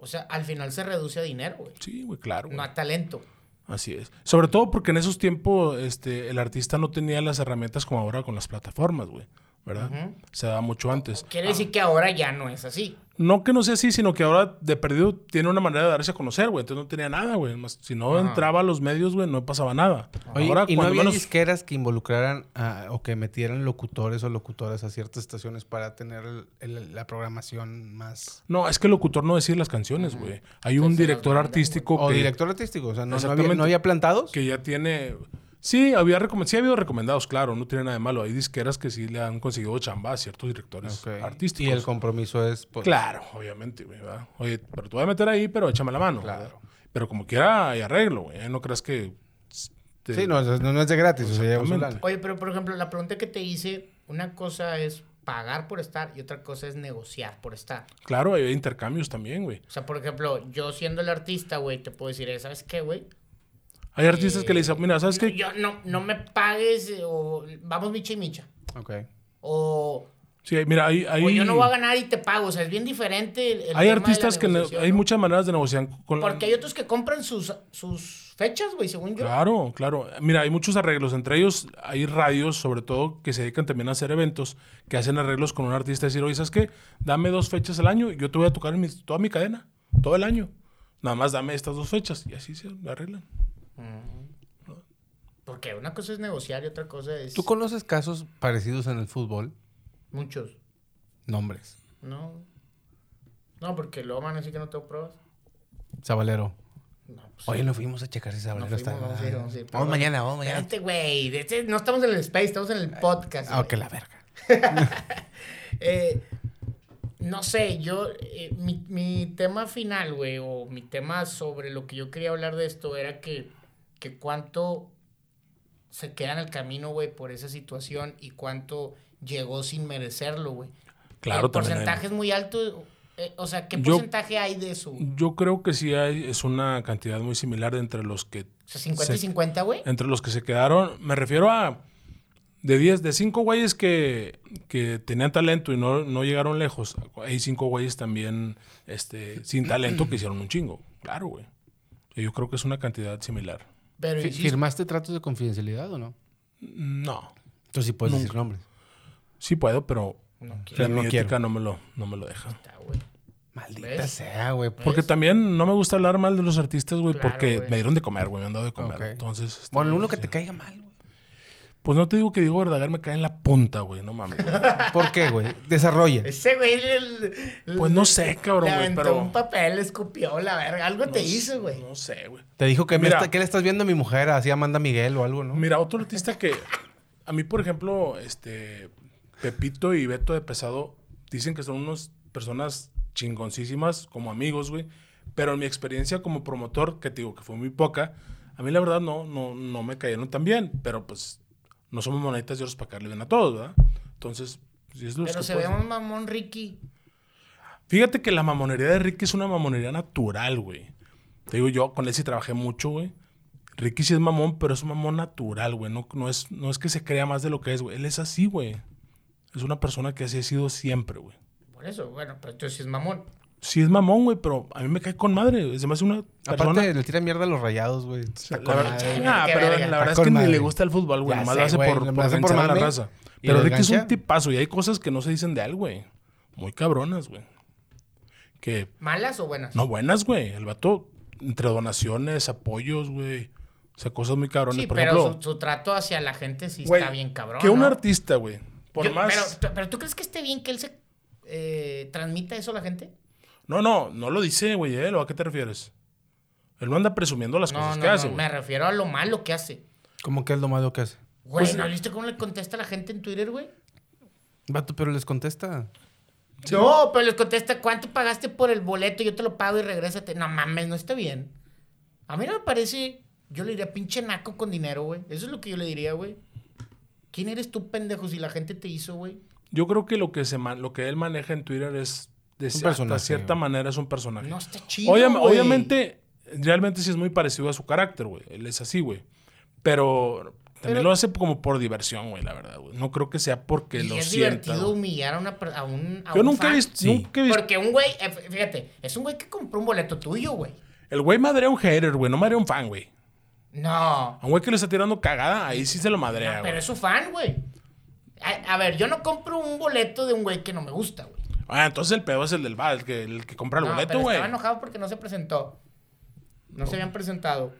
O sea, al final se reduce a dinero, güey. Sí, güey, claro. güey. No a talento. Así es. Sobre todo porque en esos tiempos este, el artista no tenía las herramientas como ahora con las plataformas, güey. ¿Verdad? Se daba mucho antes. Quiere decir que ahora ya no es así. No que no sea así, sino que ahora de perdido tiene una manera de darse a conocer, güey. Entonces no tenía nada, güey. Si no Ajá. entraba a los medios, güey, no pasaba nada. Oye, ahora, ¿y no cuando había menos- disqueras que involucraran a- o que metieran locutores o locutoras a ciertas estaciones para tener el- el- la programación más... No, es que el locutor no decide las canciones, güey. Hay un director artístico O director artístico, o sea, ¿no, no había, no había plantados? que ya tiene... Sí, había sí ha habido recomendados, claro, no tiene nada de malo. Hay disqueras que sí le han conseguido chamba a ciertos directores artísticos. Y el compromiso es... pues, Claro, obviamente, güey, ¿verdad? Oye, pero te voy a meter ahí, pero échame la mano. Claro. ¿verdad? Pero como quiera, hay arreglo, güey. ¿eh? No creas que... te- Sí, no, no, no es de gratis, o sea. Oye, pero por ejemplo, la pregunta que te hice, una cosa es pagar por estar y otra cosa es negociar por estar. Claro, hay intercambios también, güey. O sea, por ejemplo, yo siendo el artista, güey, te puedo decir, eh, ¿sabes qué, güey? Hay artistas que le dicen, mira, ¿sabes qué? Yo no, no me pagues eh, o vamos micha y micha. Ok. O, Sí, mira, hay... hay o yo no voy a ganar y te pago. O sea, es bien diferente el, el hay tema de la artistas que... hay ¿no? muchas maneras de negociar con la- Porque hay otros que compran sus, sus fechas, güey, según yo. Claro, claro. Mira, hay muchos arreglos. Entre ellos hay radios, sobre todo, que se dedican también a hacer eventos, que hacen arreglos con un artista y decir, oye, ¿sabes qué? Dame dos fechas al año y yo te voy a tocar en mi- toda mi cadena, todo el año. Nada más dame estas dos fechas. Y así se arreglan. Porque una cosa es negociar y otra cosa es... ¿Tú conoces casos parecidos en el fútbol? Muchos. Nombres. No. No, porque luego van a decir que no tengo pruebas. Zabalero. No, pues, Oye, no fuimos a checar si no fuimos, está... vamos a ir, vamos a ir. Vamos Pero mañana, vamos mañana. Espérate, güey. este- no estamos en el space, estamos en el podcast. Ah, ok, la verga. *laughs* Eh, no sé, yo, eh, mi, mi tema final, güey, o mi tema sobre lo que yo quería hablar de esto era que, que cuánto se queda en el camino, güey, por esa situación y cuánto llegó sin merecerlo, güey. Claro, El hay- porcentaje es muy alto. eh, o sea, ¿qué Yo- porcentaje hay de eso? Yo creo que sí hay, es una cantidad muy similar entre los que O sea, 50 y se- 50, güey. entre los que se quedaron. Me refiero a de 10, de 5 güeyes que, que tenían talento y no, no llegaron lejos. Hay 5 güeyes también este, sin talento que hicieron un chingo. Claro, güey. Y Yo creo que es una cantidad similar. Pero Fi- insisto, ¿Firmaste tratos de confidencialidad o no? No. Entonces sí puedes decir nombres. Sí puedo, pero no la quiero, no mi quiero. no me lo, no me lo deja. güey. Maldita ¿Ves? sea, güey. Porque también no me gusta hablar mal de los artistas, güey, Claro, porque güey. me dieron de comer, güey, me han dado de comer. Entonces, este, Bueno, uno que te caiga mal, güey. Pues no te digo que Diego Verdaguer me cae en la punta, güey, no mames. güey. *laughs* ¿Por qué, güey? Desarrolla. Ese güey. el- el- Pues no sé, cabrón, le güey, pero- un papel, escupió la verga. Algo te hizo, güey. No sé, güey. Te dijo que me Mira. está- ¿qué le estás viendo a mi mujer? Así Amanda Miguel o algo, ¿no? Mira, otro artista que a mí, por ejemplo, este Pepito y Beto de Pesado dicen que son unas personas chingoncísimas como amigos, güey. Pero en mi experiencia como promotor, que te digo que fue muy poca, a mí la verdad no, no, no me cayeron tan bien. Pero pues no somos moneditas de oro para caerle bien a todos, ¿verdad? Entonces, si es lo Pero que se ve un mamón Ricky. Fíjate que la mamonería de Ricky es una mamonería natural, güey. Te digo, yo con él sí trabajé mucho, güey. Ricky sí es mamón, pero es un mamón natural, güey. No, no, es, no es que se crea más de lo que es, güey. Él es así, güey. Es una persona que así ha sido siempre, güey. Por eso, bueno, pero entonces sí es mamón. Sí es mamón, güey, pero a mí me cae con madre. Se me hace una persona... Aparte, le tira mierda a los rayados, güey. La verdad, pero verga. la verdad es que ni le gusta el fútbol, güey. Nomás lo hace por, por por a la raza. Pero lo Ricky es un tipazo y hay cosas que no se dicen de él, güey. Muy cabronas, güey. Que ¿Malas o buenas? No, buenas, güey. El vato, entre donaciones, apoyos, güey. O sea, cosas muy cabrones. Sí, Por pero ejemplo, su, su trato hacia la gente sí está bien cabrón. Que un ¿no? artista, güey. Por Yo- más. Pero, pero tú crees que esté bien que él se eh, transmita eso a la gente? No, no, no lo dice, güey. él, ¿o ¿A qué te refieres? Él no anda presumiendo las No, cosas no, que no, hace, güey. me refiero a lo malo que hace. ¿Cómo que es lo malo que hace? Güey, Pues, ¿no viste cómo le contesta a la gente en Twitter, güey? Vato, pero les contesta. No, pero les contesta, ¿cuánto pagaste por el boleto? Yo te lo pago y regrésate. No mames, no está bien. A mí no me parece, yo le diría pinche naco con dinero, güey. Eso es lo que yo le diría, güey. ¿Quién eres tú, pendejo, si la gente te hizo, güey? Yo creo que lo que, se man- lo que él maneja en Twitter es. De Un hasta personaje, cierta manera es un personaje. No está chido. Obviamente, realmente sí es muy parecido a su carácter, güey. Él es así, güey. Pero también Pero- lo hace como por diversión, güey, la verdad, güey. No creo que sea porque Y lo es sienta. divertido güey. humillar a, una, a un a Yo un nunca he visto. Sí. Nunca he visto. Porque un güey, eh, fíjate, es un güey que compró un boleto tuyo, güey. El güey madrea a un hater, güey. No madrea a un fan, güey. No. A un güey que le está tirando cagada, ahí sí se lo madrea, No, güey. pero es su fan, güey. A, a ver, yo no compro un boleto de un güey que no me gusta, güey. Ah, entonces el pedo es el del bar, el que, el que compra el No, boleto, güey. estaba enojado porque no se presentó. No se habían presentado.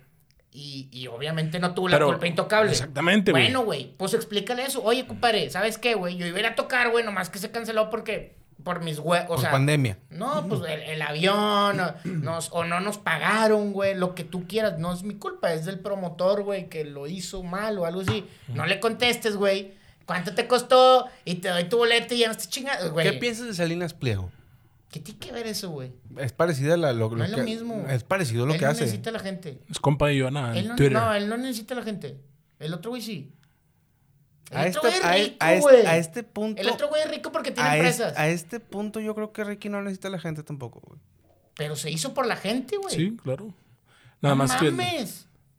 Y, y obviamente no tuvo la Pero- culpa intocable. exactamente, güey. Bueno, güey, pues explícale eso. Oye, compadre, ¿sabes qué, güey? Yo iba a ir a tocar, güey, nomás que se canceló porque... Por mis güey, o Por sea... pandemia. No, pues el, el avión, o, nos, o no nos pagaron, güey, lo que tú quieras. No es mi culpa, es del promotor, güey, que lo hizo mal o algo así. No le contestes, güey. ¿Cuánto te costó? Y te doy tu boleto y ya no estás chingado, güey. ¿Qué piensas de Salinas Pliego? ¿Qué tiene que ver eso, güey? Es parecida a la, lo, No es lo que- mismo. Es parecido a lo él que no hace. necesita a la gente. Es compa de Joana en Él no, Twitter. no, él no necesita a la gente. El otro güey sí. El A otro este, güey es a, rico, a este, güey. a este punto. El otro güey es rico porque tiene a, es- empresas. a este punto yo creo que Ricky no necesita a la gente tampoco, güey. Pero se hizo por la gente, güey. Sí, claro. Nada no más que.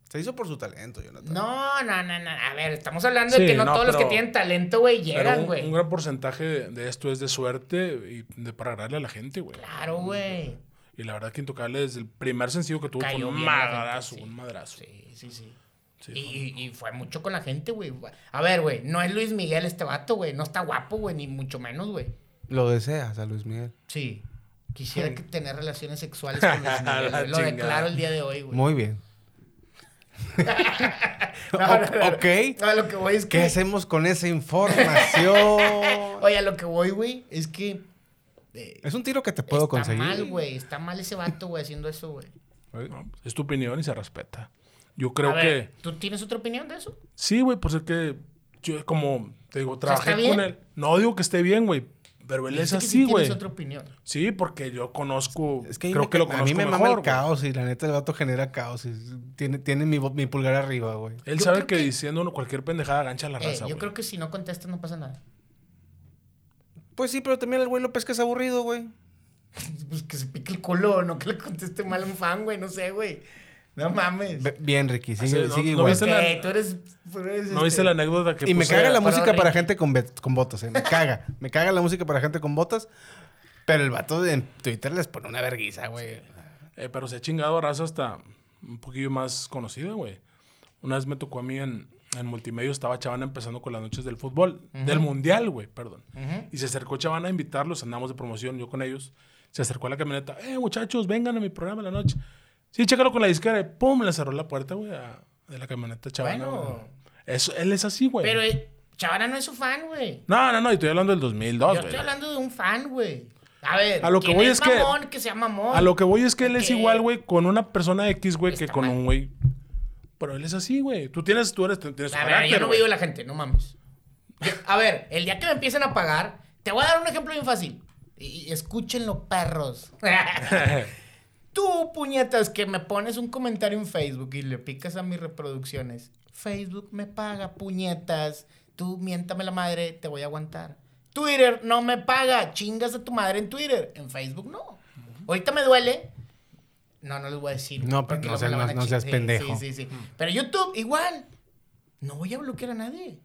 Se hizo por su talento, Jonathan. No, no, no, no. A ver, estamos hablando Sí, de que no, no, todos los que tienen talento, güey, llegan, un, güey. un gran porcentaje de, esto es de suerte y de para a la gente, güey. Claro, güey. Y la verdad que Intocable desde el primer sencillo que tuvo fue Cayó un la gente, madrazo, sí. un madrazo. Sí, sí, sí. Sí, y, fue- y- fue mucho con la gente, güey. A ver, güey, no es Luis Miguel este vato, güey. No está guapo, güey, ni mucho menos, güey. Lo deseas a Luis Miguel. Sí. Quisiera que tener relaciones sexuales *laughs* con Luis Miguel. Lo declaro el día de hoy, güey. Muy bien. *laughs* No, no, no. ok. No, lo que voy es ¿Qué que. hacemos con esa información? *laughs* Oye, a lo que voy, güey, es que. eh, es un tiro que te puedo está conseguir. mal, güey. Está mal ese vato, güey, haciendo eso, güey. No, es tu opinión y se respeta. Yo creo A ver, que. ¿tú tienes otra opinión de eso? Sí, güey, pues es que yo como te digo, trabajé ¿está con bien? él. No digo que esté bien, güey. Pero él es que así, güey. otra opinión. Sí, porque yo conozco. Es que a mí creo me, que lo a conozco mí me mama mejor, el güey. caos y la neta el vato genera caos. y tiene tiene mi, mi pulgar arriba, güey. Él Yo sabe que, que- diciendo uno- cualquier pendejada gancha a la Eh, raza, yo creo que si no contestas no pasa nada. Pues sí, pero también el güey López que es aburrido, güey. *laughs* Pues que se pique el culo, no que le conteste mal a un fan, güey, no sé, güey. No mames. Bien, Ricky, sigue, Así, no- sigue no igual. viste Ok, la- tú eres... tú eres, ¿No este, viste la anécdota que Y me puse? caga la música para gente con, con botas, eh. Me caga. Me caga la música para gente con botas. Pero el vato en Twitter les pone una verguiza, güey. Eh, pero se ha chingado a raza hasta un poquillo más conocida, güey. Una vez me tocó a mí en, en multimedia, estaba Chavana empezando con las noches del fútbol, del mundial, güey, perdón. Y se acercó Chavana a invitarlos, andamos de promoción, yo con ellos. Se acercó a la camioneta, eh, muchachos, vengan a mi programa en la noche. Sí, chécalo con la disquera. Y pum, le cerró la puerta, güey, de la camioneta Chavana. Bueno. Eso, él es así, güey. Pero eh, Chavana no es su fan, güey. No, no, no, y estoy hablando del 2002, Yo güey. estoy hablando de un fan, güey. A ver, A lo que voy es es que- mamón, que sea mamón. A lo que voy es que él es igual, güey, con una persona X, güey, que con mal. un güey. Pero él es así, güey. Tú tienes, tú eres, tienes A ver, yo no vivo la gente, no mames. Yo- a ver, el día que me empiecen a pagar, te voy a dar un ejemplo bien fácil. Y escúchenlo, perros. *laughs* *laughs* Tú, puñetas, que me pones un comentario en Facebook y le picas a mis reproducciones. Facebook me paga, puñetas. Tú miéntame la madre, te voy a aguantar. Twitter no me paga, chingas a tu madre en Twitter. En Facebook no. Ahorita me duele. No, no les voy a decir. No, porque pero no seas- no- no pendejo. Sí, sí, sí. Pero YouTube, igual. No voy a bloquear a nadie.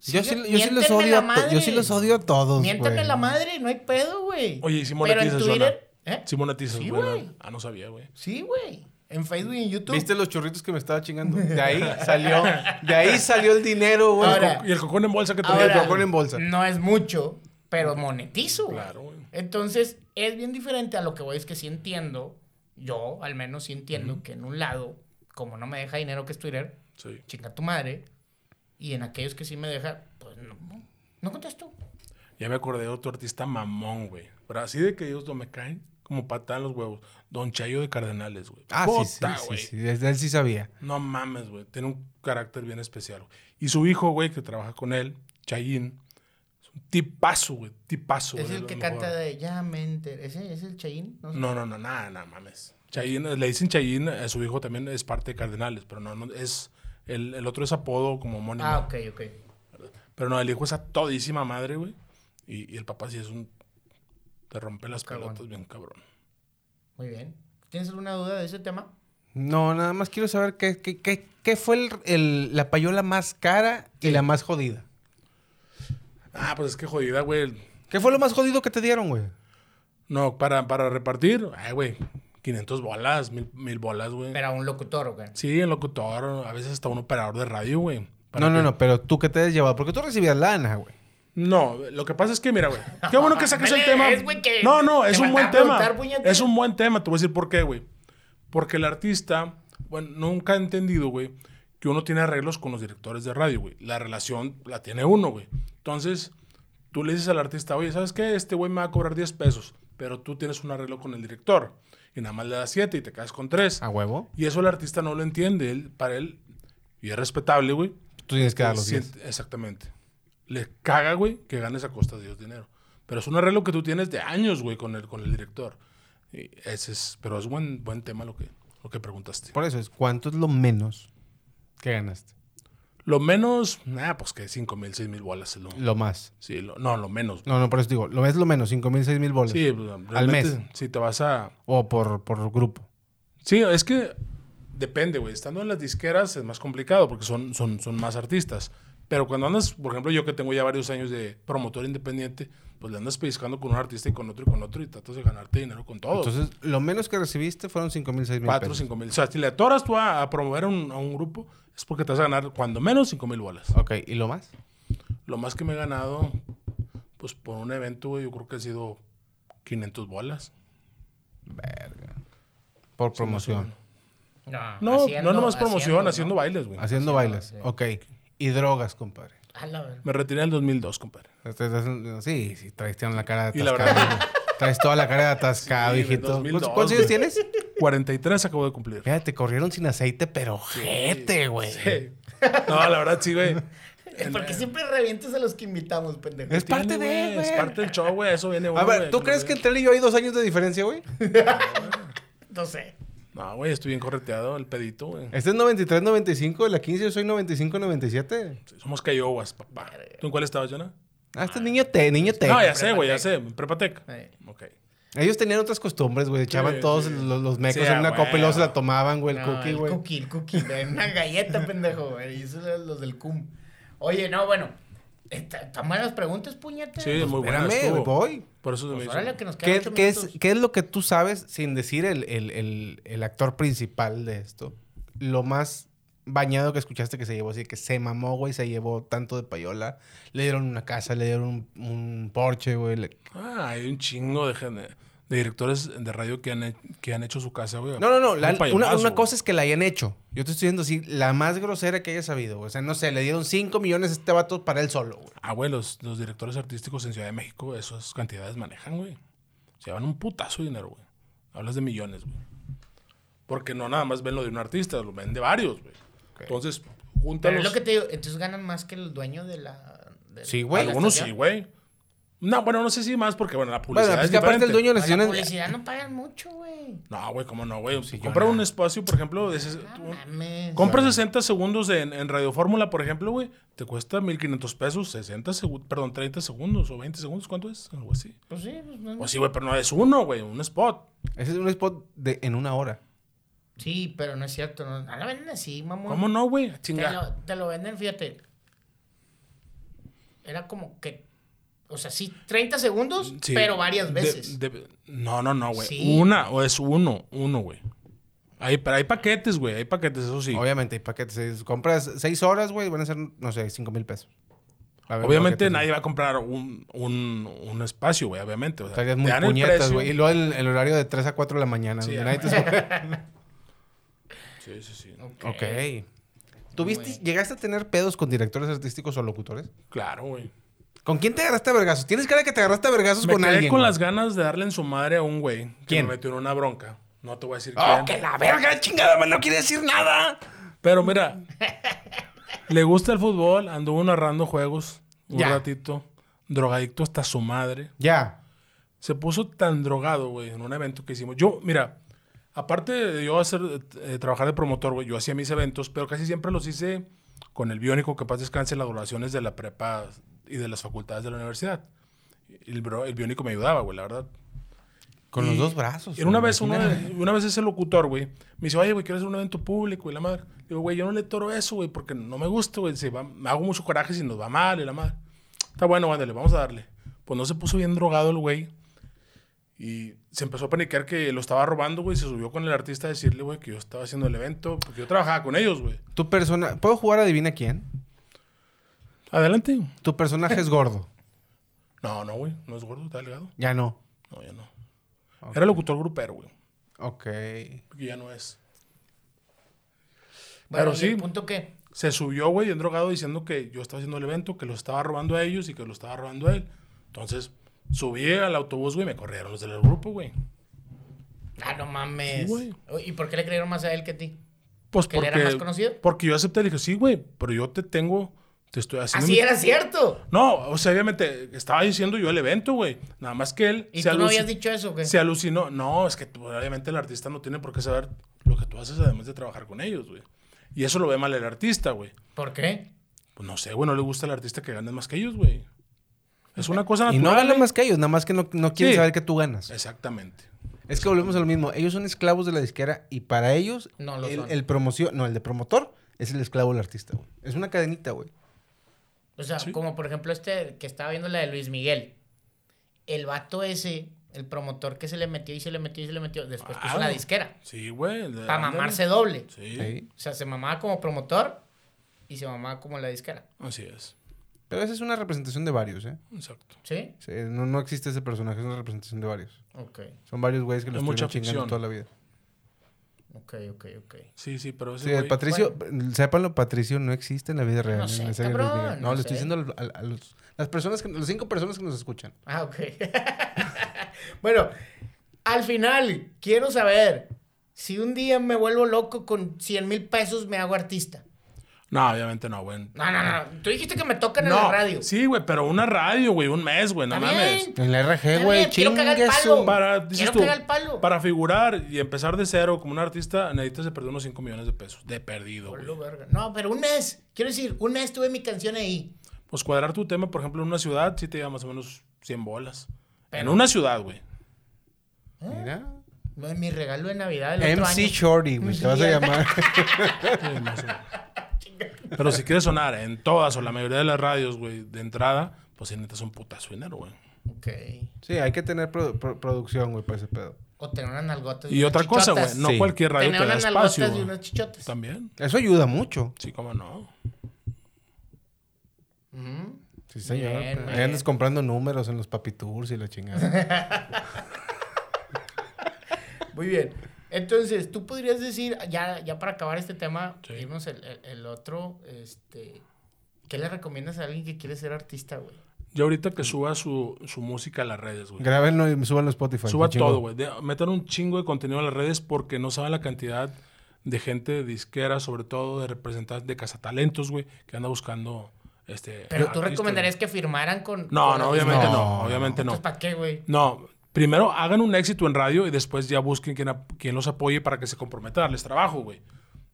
Yo sí, yo sí los odio yo sí los odio a todos, Miéntame güey. la madre, no hay pedo, güey. Oye, ¿y si Pero en Twitter, ¿eh? Sí, güey. Ah, no sabía, güey. Sí, güey. En Facebook y en YouTube. ¿Viste los churritos que me estaba chingando? De ahí *laughs* salió, de ahí salió el dinero, güey. Ahora- Y el cocón en bolsa que te Ahora- dio. cocón en bolsa. No es mucho, pero monetizo, güey. Claro, güey. Entonces, es bien diferente a lo que voy, es que sí entiendo, yo al menos sí entiendo que en un lado, como no me deja dinero que es Twitter, Sí. chinga tu madre, y en aquellos que sí me deja, pues no, no contesto. Ya me acordé de otro artista mamón, güey. Pero así de que ellos no me caen como patada en los huevos. Don Chayo de Cardenales, güey. Ah, sí, sí, Puta, sí, güey. sí, desde él sí sabía. No mames, güey. Tiene un carácter bien especial. Y su hijo, güey, que trabaja con él, Chayin, es un tipazo, güey. Tipazo, es el que mejor. canta de Ya me enteré. ¿Ese es el Chayin? No sé. No, no, no, nada, nada, mames. Chayin, eh, le dicen Chayin, a su hijo también es parte de Cardenales, pero no, no, es, el, el otro es apodo como homónimo. Ah, ok, ok. Pero no, el hijo es a todísima madre, güey. Y, y el papá sí es un, te rompe las pelotas bien cabrón. Muy bien. ¿Tienes alguna duda de ese tema? No, nada más quiero saber qué, qué, qué, qué fue el, el- la payola más cara y la más jodida. Ah, pues es que jodida, güey. ¿Qué fue lo más jodido que te dieron, güey? No, para, para repartir, ay, güey, 500 bolas, mil, mil bolas, güey. Pero a un locutor, ¿o qué? Sí, el locutor, a veces hasta un operador de radio, güey. No, no, que- no, pero tú qué te has llevado, porque tú recibías lana, güey. No, lo que pasa es que, mira, güey. Qué bueno que saques el tema. es, güey, que no, no, es un buen tema. preguntar. Es un buen tema. Te voy a decir por qué, güey. Porque el artista, bueno, nunca ha entendido, güey, que uno tiene arreglos con los directores de radio, güey. La relación la tiene uno, güey. Entonces, tú le dices al artista, oye, ¿sabes qué? Este güey me va a cobrar 10 pesos, pero tú tienes un arreglo con el director. Y nada más le das 7 y te quedas con 3. ¿A huevo? Y eso el artista no lo entiende. Él, para él, y es respetable, güey. Tú tienes que dar los Siente- 10. Exactamente. Le caga, güey, que ganes a costa de Dios dinero. Pero es un arreglo que tú tienes de años, güey, con el, con el director. Y ese es, pero es buen, buen tema lo que, lo que preguntaste. Por eso es, ¿cuánto es lo menos que ganaste? Lo menos, nada, pues que 5 mil, 6 mil bolas. es lo- Lo más. sí, lo- no, lo menos. No, no, por eso digo, lo es lo menos, 5 mil, 6 mil bolas. Sí, pues, realmente, mes. Si te vas a... O por, por grupo. Sí, es que depende, güey. Estando en las disqueras es más complicado porque son, son, son más artistas. Pero cuando andas, por ejemplo, yo que tengo ya varios años de promotor independiente, pues le andas pellizcando con un artista y con otro y con otro y tratas de ganarte dinero con todos. Entonces, lo menos que recibiste fueron 5 mil, 6 mil Cuatro o pesos. cinco mil. O sea, si le atoras tú a, a promover a un, a un grupo, es porque te vas a ganar cuando menos cinco mil bolas. Ok, ¿y lo más? Lo más que me he ganado, pues por un evento, yo creo que ha sido 500 bolas. Por promoción. No, haciendo- no nomás promoción, haciendo, ¿no? haciendo bailes, güey. Haciendo Haciendo, bailes. sí. Ok. Y drogas, compadre. A la. Me retiré en el 2002, compadre. Sí, sí, traes toda la cara de Y la atascado. verdad- hijo. Traes toda la cara de atascado, Sí, güey, hijito. 2002, ¿Cuántos, años güey. tienes? 43 acabo de cumplir. Fíjate, corrieron sin aceite, pero jete, güey. Sí. No, la verdad sí, güey. *laughs* Porque siempre revientes a los que invitamos, pendejo. Es parte de, güey, Es güey. parte del show, güey. Eso viene A uno, ver, güey, ¿tú crees que entre él y yo hay dos años de diferencia, güey? *laughs* No sé. No, güey, estoy bien correteado, el pedito, güey. Este es 93-95 de la 15, yo soy 95-97. Sí, Somos Cayowas, papá. ¿Tú en cuál estabas, Jonah? Ah, este es niño T, niño T. No, ya sé, güey, ya sé. Prepatec. Eh. Ok. Ellos tenían otras costumbres, güey. Echaban Sí, todos sí. los, los mecos Sí, en una a copa y luego se la tomaban, güey, el No, cookie, el güey. cookie, el cookie. güey, Una galleta, *laughs* pendejo, güey. Y eso eran los del cum. Oye, no, bueno. Está- Están buenas preguntas, puñete. Sí, muy buena. Espérame, estuvo. voy. Por eso Pues órale, que nos ¿Qué, qué es. ¿Qué es lo que tú sabes, sin decir el, el- el- el actor principal de esto? Lo más bañado que escuchaste que se llevó, así que se mamó, güey, se llevó tanto de payola. Le dieron una casa, le dieron un, un Porsche, güey. le- Ah, hay un chingo de, gen- de directores de radio que han, que han hecho su casa, güey. No, no, no. la- Un una, una cosa es que la hayan hecho. Yo te estoy diciendo así, la más grosera que haya sabido. güey. O sea, no sé, le dieron 5 millones a este vato para él solo, güey. Ah, güey, los, los directores artísticos en Ciudad de México, esas cantidades manejan, güey. Se llevan un putazo de dinero, güey. Hablas de millones, güey. Porque no nada más ven lo de un artista, lo ven de varios, güey. Entonces, Pero júntalos. es lo que te digo. Entonces ganan más que el dueño de la. de- Sí, güey. Algunos sí, güey. No, bueno, no sé si más porque, bueno, la publicidad Bueno, pues es que aparte el dueño de la la publicidad no pagan mucho, güey. No, güey, ¿cómo no, güey? Sí, Compra yo un espacio, por ejemplo, de ese- No mames. Compra 60 segundos en, en Radio Fórmula, por ejemplo, güey. Te cuesta 1500 pesos, 60 segundos, perdón, 30 segundos o 20 segundos, ¿cuánto es? Algo así. Pues sí, pues no. Pues sí, güey, pero no es uno, güey, un spot. Ese es un spot de, en una hora. Sí, pero no es cierto. No, no lo venden así, mamón. ¿Cómo no, güey? Te Chinga. lo, te lo venden, fíjate. Era como que. O sea, sí, 30 segundos, Sí. pero varias veces. de- no, no, no, güey. Sí. Una, o es uno, uno, güey. Hay, pero hay paquetes, güey, hay paquetes, eso sí. Obviamente, hay paquetes. Compras 6 horas, güey, van a ser, no sé, 5 mil pesos. Obviamente nadie va a comprar un, un, un espacio, güey, obviamente. O sea, Estarías muy puñetas, güey. Y luego el, el horario de 3 a 4 de la mañana. Sí, nadie te. *laughs* Sí, sí, sí. ok. ¿Tuviste, llegaste a tener pedos con directores artísticos o locutores? Claro, güey. ¿Con quién te agarraste a vergazos? Tienes cara que te agarraste a vergazos Me con quedé alguien. con güey. las ganas de darle en su madre a un güey que ¿Quién? me metió en una bronca. No te voy a decir ¡Oh, quién. que la verga, chingada! man, No quiere decir nada. Pero mira, *laughs* le gusta el fútbol, anduvo narrando juegos un Ya. ratito, drogadicto hasta su madre. Ya. Se puso tan drogado, güey, en un evento que hicimos. Yo, mira, aparte de yo hacer, eh, trabajar de promotor, güey, yo hacía mis eventos, pero casi siempre los hice con el biónico que paz descanse en las graduaciones de la prepa y de las facultades de la universidad. El, bro- el biónico me ayudaba, güey, la verdad. Con Y- los dos brazos. Y una vez, imagínate. una vez ese locutor, güey, me dice, oye, güey, quiero hacer un evento público y la madre. Digo, güey, yo no le toro eso, güey, porque no me gusta, güey. Se va- Me hago mucho coraje si nos va mal y la madre. Está bueno, ándale, vamos a darle. Pues no se puso bien drogado el güey. Y se empezó a paniquear que lo estaba robando, güey. Se subió con el artista a decirle, güey, que yo estaba haciendo el evento. Porque yo trabajaba con ellos, güey. Tu persona... ¿Puedo jugar adivina quién? Adelante. Tu personaje es gordo. No, no, güey. No es gordo, está delgado. Ya no. No, ya no. Era locutor grupero, güey. Ok. Porque ya no es. Bueno, Pero ¿y sí. el punto qué? Se subió, güey, en drogado diciendo que yo estaba haciendo el evento, que lo estaba robando a ellos y que lo estaba robando a él. Entonces, subí al autobús, güey, y me corrieron los del grupo, güey. Ah, no mames. Sí, güey. ¿Y por qué le creyeron más a él que a ti? Pues ¿Que él porque, era más conocido? porque yo acepté y le dije, sí, güey, pero yo te tengo, te estoy haciendo... Así mi-". era cierto. No, o sea, obviamente, estaba diciendo yo el evento, güey. Nada más que él... ¿Y se tú no habías dicho eso? ¿qué? Se alucinó. No, es que tú, obviamente el artista no tiene por qué saber lo que tú haces además de trabajar con ellos, güey. Y eso lo ve mal el artista, güey. ¿Por qué? Pues no sé, güey, no le gusta al artista que gane más que ellos, güey. Es una cosa Y natural. no gana güey. más que ellos, nada más que no, no quieren Sí. saber que tú ganas. Exactamente. Es que volvemos a lo mismo. Ellos son esclavos de la disquera y para ellos No lo el, son. el promoción, no, el de promotor es el esclavo del artista, güey. Es una cadenita, güey. O sea, Sí. como por ejemplo este que estaba viendo la de Luis Miguel. El vato ese, el promotor que se le metió y se le metió y se le metió, después puso Ah. una disquera. Sí, güey. de- Para mamarse doble. Sí, Sí. O sea, se mamaba como promotor y se mamaba como la disquera. así es. Pero esa es una representación de varios, ¿eh? Exacto. ¿Sí? Sí, no, no existe ese personaje, es una representación de varios. Ok, Son varios güeyes que los estuvieron chingando toda la vida. Ok, ok, ok. Sí, sí, pero ese Sí, el güey- Patricio, sépanlo, Patricio no existe en la vida real. No en sé, cabrón. No, no le sé. estoy diciendo a, a- a los, las personas, que, las cinco personas que nos escuchan. Ah, ok. *laughs* bueno, al final, quiero saber si un día me vuelvo loco con 100 mil pesos me hago artista. No, obviamente no, güey. No, no, no. Tú dijiste que me tocan en la radio. sí, güey, pero una radio, güey, un mes, güey, no mames. En la RG, güey, quiero cagar el palo. Para, dices Quiero tú, cagar el palo. para figurar y empezar de cero como un artista, necesitas de perder unos 5 millones de pesos. De perdido, güey. No, pero un mes. Quiero decir, un mes tuve mi canción ahí. Pues cuadrar tu tema, por ejemplo, en una ciudad, sí te lleva más o menos 100 bolas. En una ciudad, güey. Mira. Mi regalo de Navidad del otro MC año. Shorty, güey, te vas a llamar. *laughs* Sí, más o menos. Pero si quieres sonar en todas o la mayoría de las radios, güey, de entrada, pues sí necesitas un putazo de dinero, güey. Ok. Sí, hay que tener produ- pro- producción, güey, para ese pedo. O tener unas nalgotas. Y unas otra cosa, güey, no Sí. cualquier radio Tener te da unas nalgotas espacio. y unas chichotas. También. Eso ayuda mucho. Sí, cómo no. Sí, señor. Bien, Ahí andas comprando números en los papitours y la chingada. *laughs* Muy bien. Entonces, tú podrías decir, ya, ya para acabar este tema, Sí. el, el- el otro, este, ¿qué le recomiendas a alguien que quiere ser artista, güey? Yo ahorita que suba su, su música a las redes, güey. Grábenlo y súbanlo a Spotify. Suba todo, güey. De- Metan un chingo de contenido a las redes porque no saben la cantidad de gente disquera, sobre todo de representantes de cazatalentos, güey, que anda buscando este. Pero tú recomendarías güey. que firmaran con... No, con no, obviamente disquera? no, obviamente no. ¿para qué, güey? No, primero hagan un éxito en radio y después ya busquen quien, quien los apoye para que se comprometa a darles trabajo, güey.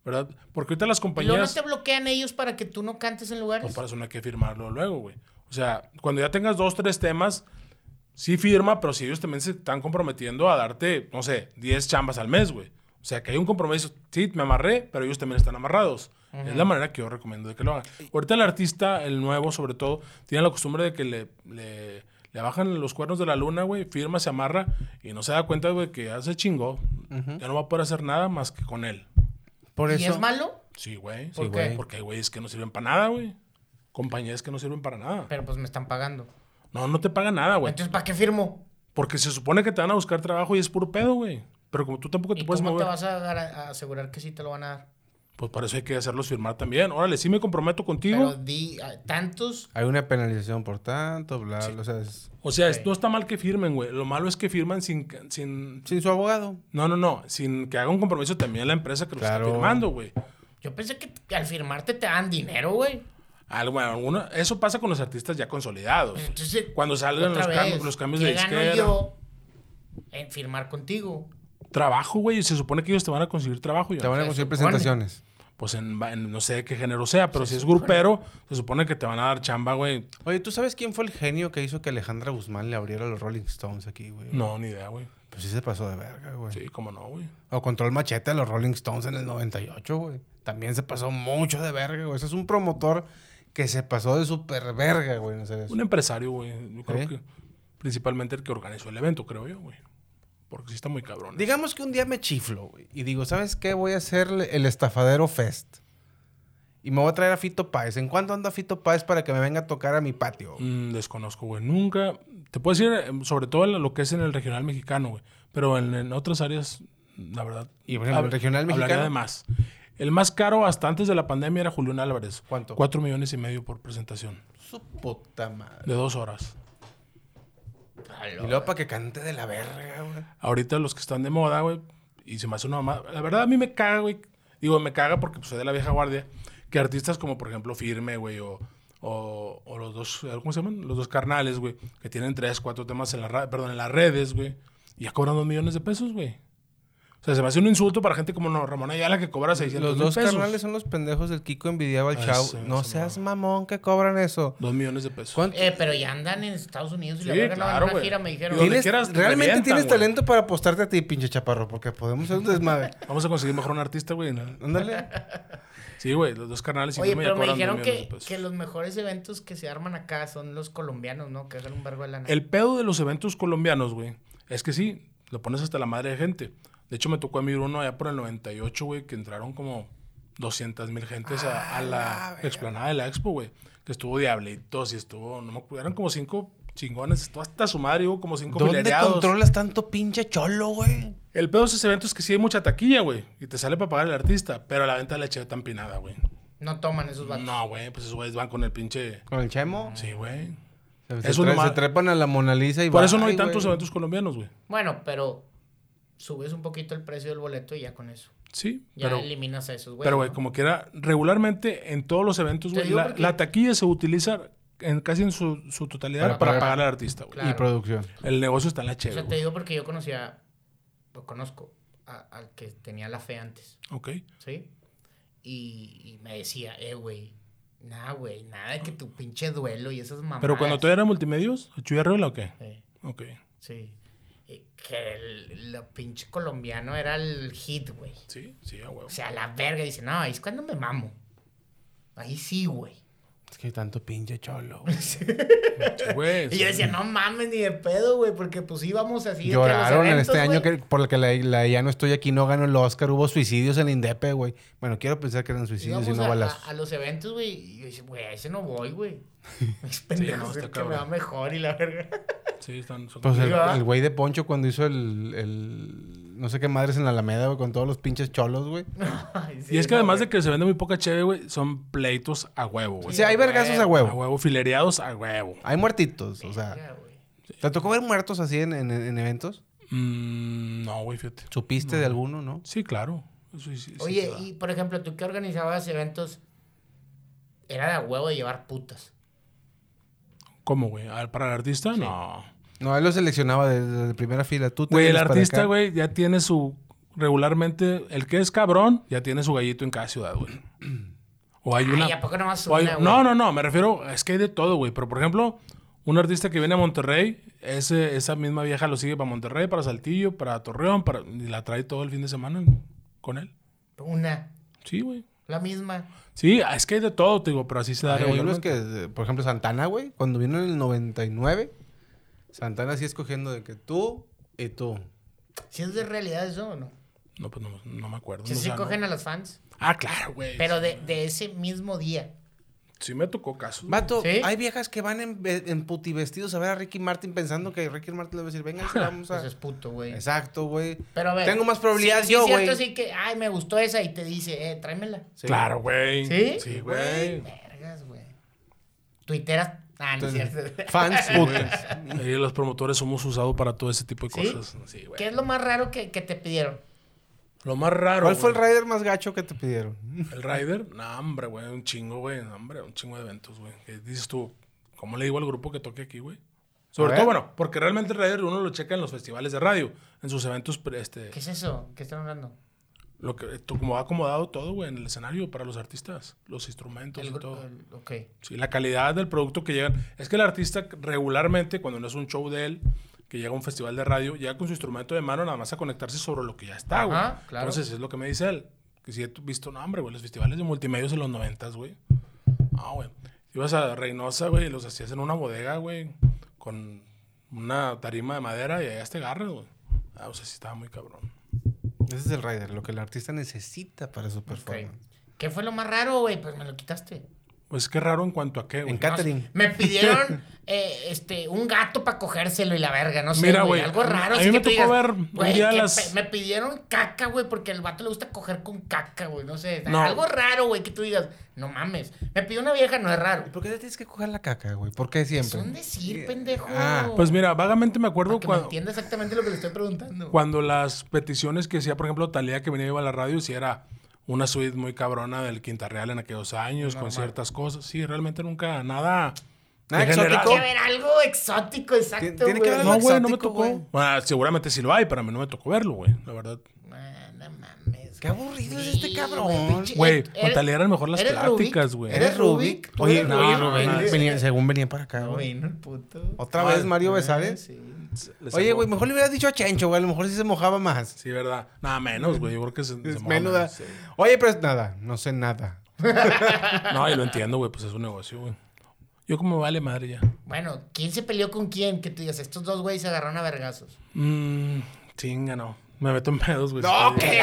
¿Verdad? Porque ahorita las ¿Y luego no compañías. te bloquean ellos para que tú no cantes en lugares? Pues para eso no hay que firmarlo luego, güey. O sea, cuando ya tengas dos, tres temas, sí firma, pero si ellos también se están comprometiendo a darte, no sé, 10 chambas al mes, güey. O sea, que hay un compromiso. Sí, me amarré, pero ellos también están amarrados. Es la manera que yo recomiendo de que lo hagan. Ahorita el artista, el nuevo sobre todo, tiene la costumbre de que le, le, le bajan los cuernos de la luna, güey, firma, se amarra y no se da cuenta, güey, que ya se chingó. Ya no va a poder hacer nada más que con él. Por ¿Y eso. es malo? Sí, güey. ¿Por Sí, qué? Porque hay güeyes que no sirven para nada, güey. Compañías que no sirven para nada. Pero pues me están pagando. No, no te pagan nada, güey. Entonces, ¿para qué firmo? Porque se supone que te van a buscar trabajo y es puro pedo, güey. Pero como tú tampoco te ¿Y puedes cómo te mover, vas a, a asegurar que sí te lo van a dar? Pues para eso hay que hacerlos firmar también. Órale, sí me comprometo contigo. Pero di ah, tantos... Hay una penalización por tanto, bla, bla. O sea, es- o sea, es- Ok. no está mal que firmen, güey. Lo malo es que firman sin, sin... sin su abogado. No, no, no. Sin que haga un compromiso también la empresa que lo Claro. está firmando, güey. Yo pensé que al firmarte te dan dinero, güey. Algo, bueno, alguno- eso pasa con los artistas ya consolidados. Entonces, Cuando salgan los vez, cambios, los cambios de ¿qué gano disquera. yo en firmar contigo? Trabajo, güey. Y se supone que ellos te van a conseguir trabajo. Te van a se conseguir supone. presentaciones. Pues en, en no sé qué género sea, pero si es grupero, se supone que te van a dar chamba, güey. Oye, ¿tú sabes quién fue el genio que hizo que Alejandra Guzmán le abriera los Rolling Stones aquí, güey? No, ni idea, güey. Pues sí se pasó de verga, güey. Sí, cómo no, güey. O Control Machete a los Rolling Stones en el 98, güey. También se pasó mucho de verga, güey. Ese es un promotor que se pasó de super verga, güey. No sé. Un empresario, güey. Yo creo ¿Sí? que principalmente el que organizó el evento, creo yo, güey. Porque sí está muy cabrón. Digamos que un día me chiflo, güey. Y digo, ¿sabes qué? Voy a hacer el Estafadero Fest. Y me voy a traer a Fito Páez. ¿En cuánto anda Fito Páez para que me venga a tocar a mi patio? Mm, desconozco, güey. Nunca. Te puedo decir, eh, sobre todo lo que es en el regional mexicano, güey. Pero en, en otras áreas, la verdad. Y, por ejemplo, el regional hablaría mexicano. de más. El más caro hasta antes de la pandemia era Julián Álvarez. ¿Cuánto? Cuatro millones y medio por presentación. Su puta madre. De dos horas. Y luego para que cante de la verga, güey. Ahorita los que están de moda, güey, y se me hace una mamada. La verdad, a mí me caga, güey. Digo, me caga porque pues, soy de la vieja guardia. Que artistas como, por ejemplo, Firme, güey, o, o, o los dos, ¿cómo se llaman? Los dos carnales, güey, que tienen tres, cuatro temas en, la, ra- perdón, en las redes, güey. Y ya cobran dos millones de pesos, güey. O sea, se me hace un insulto para gente como no, Ramón Ayala que cobra 600 Los dos pesos. carnales son los pendejos del Kiko envidiaba al chavo. ese- no seas mamón que cobran eso. Dos millones de pesos. ¿Cuánto? Eh, pero ya andan en Estados Unidos y la Sí, verga no van a claro, una gira, me dijeron. ¿Tienes- quieras, te realmente revientan, tienes talento para apostarte a ti, pinche chaparro, porque podemos hacer un desmadre. *laughs* Vamos a conseguir mejor un artista, güey. ¿no? Ándale. Sí, güey, los dos carnales. y Oye, pero me dijeron que, que los mejores eventos que se arman acá son los colombianos, ¿no? Que hacen un vergo de lana. El pedo de los eventos colombianos, güey, es que sí, lo pones hasta la madre de gente. De hecho, me tocó a mí uno allá por el 98, güey, que entraron como 200 mil gentes a, a la explanada de la expo, güey. Que estuvo Diablitos y estuvo, no me acuerdo, eran como cinco chingones, estuvo hasta su madre, hubo como cinco ¿Dónde filereados. controlas tanto pinche cholo, güey? El pedo de esos eventos es que sí hay mucha taquilla, güey, y te sale para pagar el artista, pero la venta de leche tan pinada, güey. No toman esos vatos. No, güey, pues esos güeyes van con el pinche... ¿Con el chemo? Sí, güey. Se, se, tre- nomás- se trepan a la Mona Lisa y Por va- eso no hay Ay, tantos güey. eventos colombianos, güey. Bueno, pero subes un poquito el precio del boleto y ya con eso. Sí, Ya pero, eliminas a esos güeyes. pero güey, ¿no? como quiera, regularmente en todos los eventos, güey, la, taquilla se utiliza en casi en su, su totalidad Para para, pagar- pagar al artista, güey. Claro. Y producción. El negocio está en la O chévere. sea, te digo porque yo conocía, lo conozco, a- al que tenía la fe antes, Ok. ¿sí? Y, y me decía, eh, güey, nada, güey, nada de que tu pinche duelo y esas mamadas. Pero cuando tú eras multimedios, ¿Chuy Arreola o qué? Sí, Ok. sí. Que el, lo pinche colombiano era el hit, güey. Sí, sí, a huevo. O sea, la verga. Dice, no, ahí es cuando me mamo. Ahí sí, güey. Es que tanto pinche cholo. *laughs* güey. Y yo decía, no mames ni de pedo, güey, porque pues íbamos así. Lloraron en este año que por el que la, la ya no estoy aquí no ganó el Oscar. Hubo suicidios en Indepe, güey. Bueno, quiero pensar que eran suicidios y no a, balazos. a- a los eventos, güey, y yo decía, güey, a ese no voy, güey. *laughs* Es no, pendejo, está es que me va mejor y la verga. Sí, están... Pues el, güey de Poncho cuando hizo el, el- no sé qué madres en la Alameda, güey, con todos los pinches cholos, güey. *laughs* Sí, y es que no, además güey. de que se vende muy poca cheve, güey, son pleitos a huevo, güey. O sea, hay vergazos a A huevo. huevo, filereados a huevo. Hay muertitos, o sea. ¿Te tocó ver muertos así en, en- en eventos? Mm, no, güey, fíjate. ¿Supiste de alguno, no? Sí, claro. Eso sí, sí, sí Oye, y por ejemplo, tú que organizabas eventos, era de a huevo de llevar putas. ¿Cómo, güey? ¿Al- ¿Para el artista? No. No, él lo seleccionaba desde de primera fila. Tú te Güey, el artista, güey, ya tiene su... Regularmente, el que es cabrón, ya tiene su gallito en cada ciudad, güey. O hay una... Ay, ¿a poco nomás hay- una, güey? no, no, no, me refiero... Es que hay de todo, güey. Pero, por ejemplo, un artista que viene a Monterrey, ese, esa misma vieja lo sigue para Monterrey, para Saltillo, para Torreón, para, y la trae todo el fin de semana con él. Una, Sí, güey. la misma. Sí, es que hay de todo, te digo, pero así se da Hay unos que, por ejemplo, Santana, güey, cuando vino en el 99, Santana sí escogiendo de que tú y tú. ¿Si es de realidad eso o no? No, pues no, no me acuerdo. Si no sí cogen a los fans. Ah, claro, güey. Pero de, de ese mismo día. Sí me tocó casos. Vato, ¿Sí? hay viejas que van en, en putivestidos a ver a Ricky Martin pensando que Ricky Martin le va a decir, venga, *laughs* vamos a... Pues es puto, güey. Exacto, güey. Pero a ver. Tengo más probabilidades sí, yo, sí, güey. cierto, sí que, ay, me gustó esa y te dice, eh, tráemela. Sí. Claro, güey. ¿Sí? Sí, güey. Vergas, güey. Tuiteras. Ah, no es Entonces, cierto. *laughs* Fans putas. Los promotores somos usados para todo ese tipo de ¿Sí? cosas. Sí, güey. ¿Qué es lo más raro que, que te pidieron? Lo más raro. ¿Cuál fue el rider más gacho que te pidieron? ¿El rider? No, hombre, güey. Un chingo, güey. No, hombre, un chingo de eventos, güey. ¿Qué dices tú? ¿Cómo le digo al grupo que toque aquí, güey? Sobre todo, bueno, porque realmente el rider uno lo checa en los festivales de radio. En sus eventos, este... ¿Qué es eso? ¿Qué están hablando? Lo que, como ha acomodado todo, güey, en el escenario para los artistas. Los instrumentos El y todo. el-. Sí, la calidad del producto que llegan. Es que el artista regularmente, cuando no es un show de él, que llega a un festival de radio, llega con su instrumento de mano nada más a conectarse sobre lo que ya está, güey. Claro. Entonces es lo que me dice él. Que si he visto, no, hombre, güey, los festivales de multimedios en los noventas, güey. Ah, güey. Ibas a Reynosa, güey, y los hacías en una bodega, güey, con una tarima de madera y allá te agarras, güey. Ah, o sea, sí estaba muy cabrón. Ese es el rider, lo que el artista necesita para su performance. ¿Qué fue lo más raro, güey? Pues me lo quitaste. Pues qué raro en cuanto a qué, güey. En catering. Me pidieron *laughs* eh, este, un gato para cogérselo y la verga, no sé. Mira, güey. Algo raro. a mí que me tú tocó digas, ver un güey, día que las- me pidieron caca, güey, porque al vato le gusta coger con caca, güey. No sé. No. Algo raro, güey, que tú digas, no mames. Me pidió una vieja, no es raro. ¿Y por qué te tienes que coger la caca, güey? ¿Por qué Es siempre? un decir, pendejo. Ah, Pues mira, vagamente me acuerdo Para que me cuando, entienda exactamente lo que le estoy preguntando. cuando las peticiones que hacía, por ejemplo, Talía que venía iba a la radio, si era una suite muy cabrona del Quinta Real en aquellos años, con ciertas cosas. Sí, realmente nunca, nada. Nada exótico. Tiene que haber algo exótico, exacto, Tiene que haber No, algo güey, no me tocó. Bueno, seguramente sí lo hay, pero a mí no me tocó verlo, güey, la verdad. Ah, no mames. Qué aburrido es este cabrón. güey, pinche- Güey, ¿Eres- con Talía eran mejor las eres pláticas, güey. ¿Eres Rubik? ¿Tú Oye, no, Rubik? Rubén, Venía- venía- según venía para acá, No güey. el puto. ¿Otra vez Mario Besares? Sí. Les Oye, güey, mejor le hubieras dicho a Chencho, güey. A lo mejor sí se mojaba más. Sí, verdad. Nada menos, güey. Yo creo que se, se Es moja menuda. sí. Oye, pero es nada. No sé nada. No, y lo entiendo, güey, pues es un negocio, güey. Yo como vale madre ya. Bueno, ¿quién se peleó con quién? Que tú digas, estos dos güeyes se agarraron a vergazos. Mmm, chinga, no. Me meto en pedos, güey. No, ¿qué?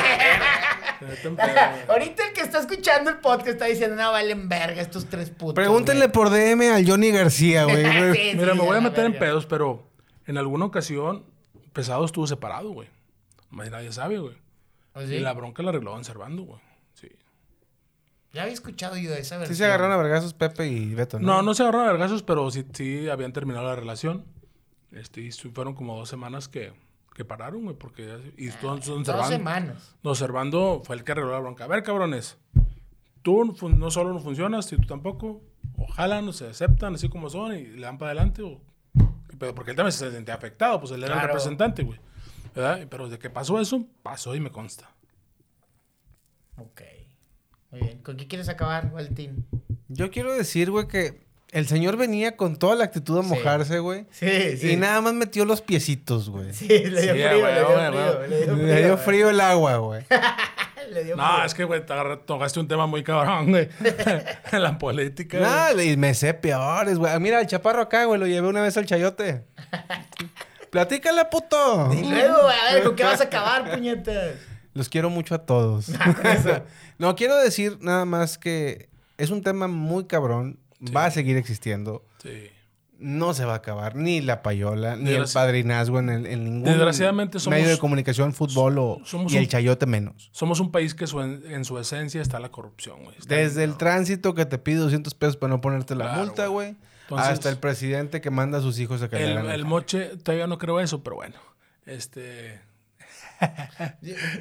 Ahorita el que está escuchando el podcast está diciendo, no valen verga estos tres putos. Pregúntenle güey". por DM al Johnny García, güey. *laughs* Sí, Mira, sí, me voy a meter en pedos, pero en alguna ocasión Pesado estuvo separado, güey. Más nadie sabe, güey. ¿O sí? Y la bronca la arregló Servando, güey. Sí. Ya había escuchado yo esa versión. Sí se agarraron a vergazos Pepe y Beto, ¿no? No, no se agarraron a vergazos, pero sí, sí habían terminado la relación. Este, y fueron como dos semanas que que pararon, güey, porque... Y don, don Dos semanas. don Servando fue el que arregló la bronca. A ver, cabrones, tú no no solo no funcionas, y tú tampoco. Ojalá no se aceptan así como son y le dan para adelante. O, pero porque él también se sentía afectado, pues él era el representante, güey. ¿Verdad? Pero de que pasó eso, pasó y me consta. Ok. Muy bien. ¿Con qué quieres acabar, Valentín? Yo quiero decir, güey, que el señor venía con toda la actitud a Sí. mojarse, güey. Sí, Y nada más metió los piecitos, güey. Sí, le dio Sí, frío, güey, le dio güey, frío, güey. le dio frío. Le dio frío el agua, güey. *laughs* Le dio No, frío. es que, güey, te agarra- tocaste un tema muy cabrón, güey. *laughs* en la política. güey. No, y me sé peores, güey. Mira, el chaparro acá, güey, lo llevé una vez al chayote. *laughs* Platícale, puto. Y luego, a ver, ¿con qué vas a acabar, puñetas? Los quiero mucho a todos. no, quiero decir nada más que es un tema muy cabrón. Va a seguir existiendo. Sí. No se va a acabar ni la payola, ni el padrinazgo en, el- en ningún Desgraciadamente somos- medio de comunicación, fútbol o, somos y el un- chayote menos. Somos un país que su- en su esencia está la corrupción, güey. Desde el tránsito que te pide 200 pesos para no ponerte la Claro, multa, güey. Entonces- hasta el presidente que manda a sus hijos a que el, moche, todavía no creo eso, pero bueno. Este.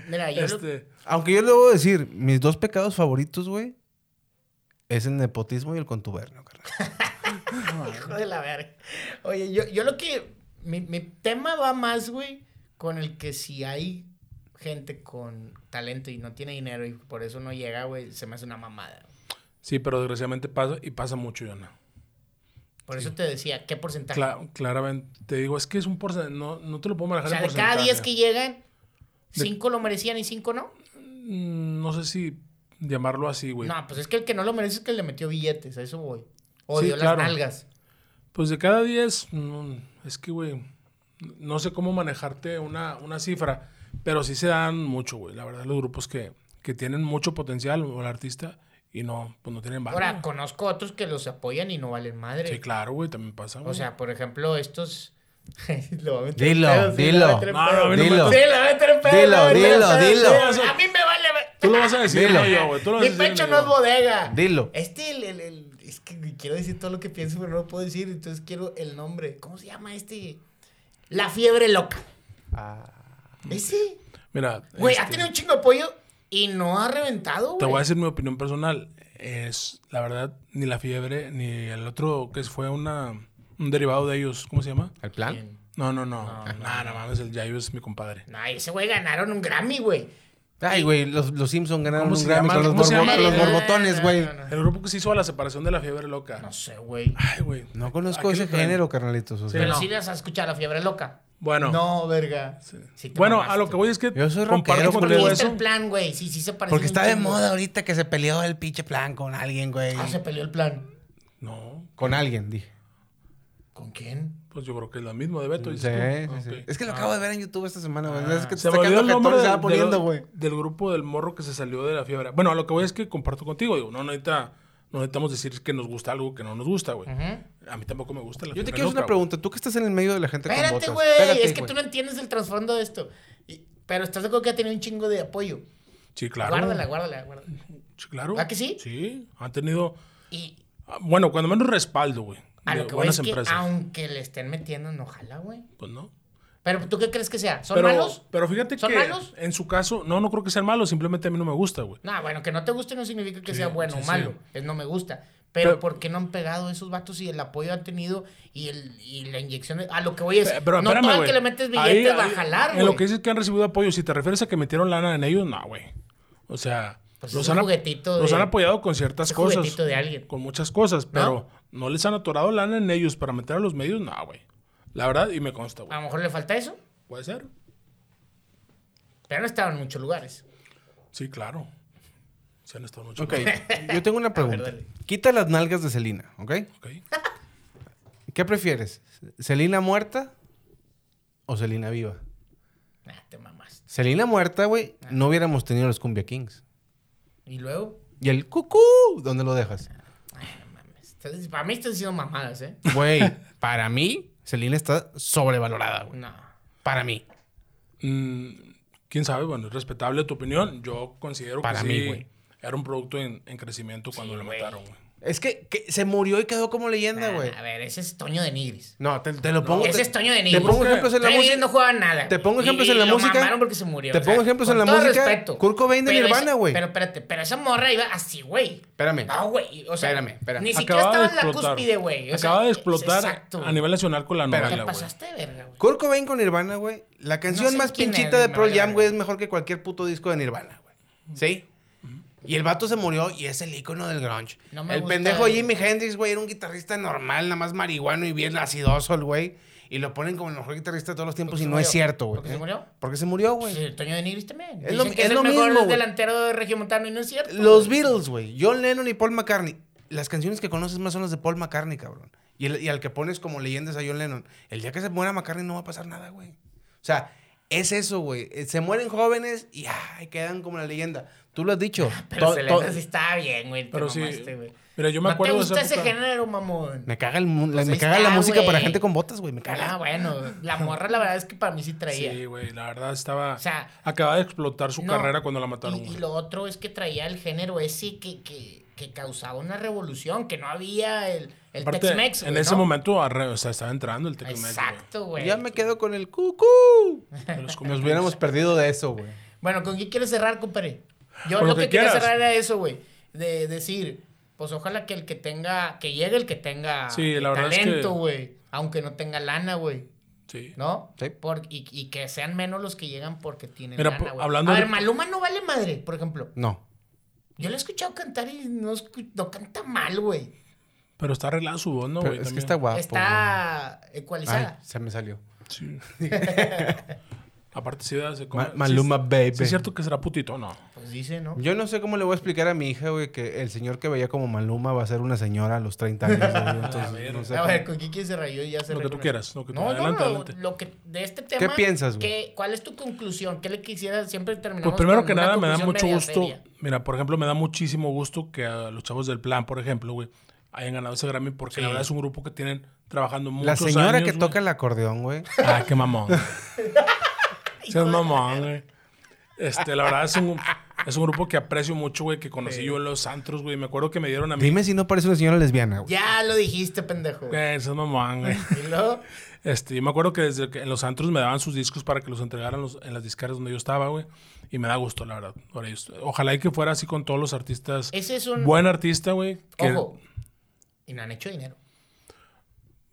Mira, yo lo- este Aunque yo le a decir, mis dos pecados favoritos, güey, es el nepotismo y el contubernio, carnal. *laughs* Hijo de la verga. Oye, yo, yo lo que. Mi, mi tema va más, güey, con el que si hay gente con talento y no tiene dinero y por eso no llega, güey, se me hace una mamada. Sí, pero desgraciadamente pasa y pasa mucho, Yona. Por eso te decía, ¿qué porcentaje? Cla- claramente, te digo, es que es un porcentaje, no, no te lo puedo o manejar sea, en de cada 10 porcentaje. que llegan, ¿cinco lo merecían y cinco no? Mm, No sé si llamarlo así, güey. No, pues es que el que no lo merece es que le metió billetes, a eso voy. O Sí, dio claro. las nalgas. Pues de cada 10, no, es que, güey, no sé cómo manejarte una, una cifra, pero sí se dan mucho, güey. La verdad, los grupos que, que tienen mucho potencial, o el artista, y no, pues no tienen valor. Ahora, conozco otros que los apoyan y no valen madre. Sí, claro, güey, también pasa, güey. O sea, por ejemplo, estos. Dilo, dilo. Dilo. Dilo, dilo, dilo. A mí me. Tú lo vas a decir, Dilo. no yo, güey. Tú lo vas Mi a decir, pecho no es bodega. Dilo. Este, el, el, el- es que quiero decir todo lo que pienso, pero no lo puedo decir, entonces quiero el nombre. ¿Cómo se llama este? La fiebre loca. Ah. Ese. Mira, Güey, ha este, tenido un chingo de apoyo y no ha reventado, güey. te voy a decir mi opinión personal. Es, la verdad, ni la fiebre, ni el otro que fue una, un derivado de ellos. ¿Cómo se llama? ¿El plan? No, no, no. No, no, no mames, el Yayo es mi compadre. No, ese güey ganaron un Grammy, güey. Ay, güey, los, los Simpsons ganaron ¿Cómo un Grammy con los, borbotones, güey. El grupo que se hizo a la separación de la fiebre loca. No sé, güey. Ay, güey. No conozco ese género, carnalitos. o sea. Pero no. sí las has escuchado la fiebre loca. Bueno. No, verga. Sí Bueno, mamaste. a lo que voy es que Yo soy rockero, contigo eso. el plan, güey. Sí, sí se parece. Porque está de moda ahorita que se peleó el pinche plan con alguien, güey. Ah, se peleó el plan. No, Con alguien, dije. ¿Con quién? Pues yo creo que es lo mismo de Beto. Sí, sí, sí. Ok. Es que lo acabo de ver en YouTube esta semana, güey. es que te Se me olvidó el nombre va del- poniendo, güey. del grupo del morro que se salió de la fiebre. Bueno, a lo que voy es que comparto contigo. Digo, no necesita, no necesitamos decir que nos gusta algo que no nos gusta, güey. A mí tampoco me gusta la Yo te quiero hacer una pregunta. Tú que estás en el medio de la gente con Espérate, botas. güey. Espérate, Es que güey. tú no entiendes el trasfondo de esto. Y- pero estás de acuerdo que ha tenido un chingo de apoyo. Sí, claro. Guárdala, guárdala, guárdala. Sí, claro. ¿Ah, que sí? Sí, han tenido, Y ah, bueno, cuando menos respaldo, güey. A de lo que voy buenas es que empresas. aunque le estén metiendo, no jala, güey. Pues no. Pero ¿tú qué crees que sea? ¿Son pero, malos? Pero fíjate ¿Son que malos? en su caso, no, no creo que sean malos, simplemente a mí no me gusta, güey. No, bueno, que no te guste no significa que Sí, sea bueno sí, o malo. sí. Es no me gusta. Pero, Pero- ¿por qué no han pegado esos vatos y el apoyo han tenido y, el, y la inyección? de- a lo que voy es, Pe- Pero no espérame, todo el güey. que le metes Ahí- billetes va a ahí- jalar, En lo güey. que dices que han recibido apoyo, si te refieres a que metieron lana en ellos, no, güey. O sea, Pues los, han, los apoyado con ciertas cosas. juguetito de alguien. Con muchas cosas, pero no, les han atorado lana en ellos para meter a los medios, no, güey. La verdad, y me consta, A güey. lo mejor le falta eso, ¿Puede ser? pero no estaba en muchos lugares. Sí, claro. Se han estado mucho. Ok, yo tengo una *laughs* pregunta. Quita las nalgas de Celina, ¿ok? Ok. ¿Qué prefieres? ¿Celina muerta o Celina viva? Ah, te mamaste. Celina muerta, güey, no hubiéramos tenido los Cumbia Kings. Y luego, Y el cucú, ¿dónde lo dejas? ay, no mames. Estás- Para mí están diciendo mamadas, ¿eh? Güey, para mí, Celina está sobrevalorada, güey. No. Para mí. Mm, ¿Quién sabe? Bueno, es respetable tu opinión. Yo considero Para que mí, sí güey. era un producto en, en crecimiento cuando Sí, lo güey. mataron, güey. Es que, que se murió y quedó como leyenda, Nah, güey. A ver, ese es Toño de Nigris. No, te, te lo pongo. Ese te- es Toño de Te Nigris. pongo ¿Por qué? ejemplos en la música. no jugaba nada. Te pongo Y- ejemplos y en la lo música. porque se murió. Te o sea, pongo ejemplos en con la todo música. respeto. Kurt Cobain de Nirvana, güey. Pero espérate, pero esa morra iba así, güey. Espérame. No, güey. O sea, Espérame, espérame. ni siquiera estaba en la cúspide, güey. O sea, Acaba de explotar exacto, a nivel nacional con la. Te novela, güey. pasaste de verga, güey. Kurt Cobain con Nirvana, güey. La canción sé más pinchita de Pearl Jam, güey, es mejor que cualquier puto disco de Nirvana, güey. ¿Sí? Y el vato se murió y es el icono del grunge. No me el gusta pendejo el- Jimi Hendrix, güey, era un guitarrista normal, nada más marihuano y bien acidoso el güey. Y lo ponen como el mejor guitarrista de todos los tiempos y no es cierto, güey. ¿Porque se murió? Porque se murió, güey. Sí, Toño de Nigris también. Es Dicen lo- que es es, lo el mejor mismo, delantero de Regiomontano y no es cierto. Los. Beatles, güey. John Lennon y Paul McCartney. Las canciones que conoces más son las de Paul McCartney, cabrón. Y, el- y al que pones como leyendas a John Lennon. El día que se muera McCartney no va a pasar nada, güey. O sea, es eso, güey. Eh, Se mueren jóvenes y ay, quedan como la leyenda. Tú lo has dicho. Pero To- Selena to- sí estaba bien, güey. Pero sí. Mira, yo me ¿No acuerdo te gusta ese género, mamón? Me caga, el, Pues me caga la está, música para gente con botas, güey. Me caga. Ah, bueno. La *laughs* morra, la verdad es que para mí sí traía. Sí, güey, la verdad estaba... O sea, acaba de explotar su No, carrera cuando la mataron, Y, lo otro es que traía el género ese que, que, que causaba una revolución, que no había el, el Aparte, Tex-Mex. en güey, ese ¿no? momento arre- o sea, estaba entrando el Tex-Mex, güey. Exacto, güey. Ya me quedo con el *laughs* cucú. Nos hubiéramos perdido de eso, güey. Bueno, ¿con qué quieres cerrar, compadre? Yo Con lo lo que, que quería quieras. cerrar era eso, güey. De decir, pues ojalá que el que tenga, que llegue el que tenga Sí, la verdad es que- talento, güey. Aunque no tenga lana, güey. Sí. ¿No? Sí. Por, y, y que sean menos los que llegan porque tienen Mira, lana, po- güey. hablando A ver, de- Maluma no vale madre, por ejemplo. No. Yo le he escuchado cantar y no, escu- no canta mal, güey. Pero está arreglada su voz, ¿no, güey? es que está guapo. Está güey. ecualizada. Ay, se me salió. Sí. *laughs* Aparte, da- se come- Ma- Maluma, sí, baby. Sí, es cierto que será putito, ¿no? Pues dice, ¿no? Yo no sé cómo le voy a explicar a mi hija, güey, que el señor que veía como Maluma va a ser una señora a los 30 años. güey. *laughs* Entonces, ver. no sé a cómo- ver, ¿con qué quieres cerrar? Yo ya cerré Lo que tú quieras, lo que tú- No, adelante, no, no, adelante. lo que de este tema. piensas, güey? ¿qué- ¿Cuál es tu conclusión? ¿Qué le quisieras? Siempre terminamos Pues primero con que nada, me da mucho gusto. seria. Mira, por ejemplo, me da muchísimo gusto que a los chavos del plan, por ejemplo, güey, hayan ganado ese Grammy porque Sí. la verdad es un grupo que tienen trabajando muchos La señora años, que güey. toca el acordeón, güey. Ah, qué mamón. *laughs* Seas mamón, güey. Este, la verdad es un, es un grupo que aprecio mucho, güey, que conocí yo en los antros, güey. Me acuerdo que me dieron a mí. Dime si no parece una señora lesbiana, güey. Ya lo dijiste, pendejo. Eh, seas mamón, güey. Este, yo me acuerdo que desde que en los antros me daban sus discos para que los entregaran los- en las disqueras donde yo estaba, güey. Y me da gusto, la verdad. Ojalá y que fuera así con todos los artistas. ese es un. Buen artista, güey. que, Ojo. Y no han hecho dinero.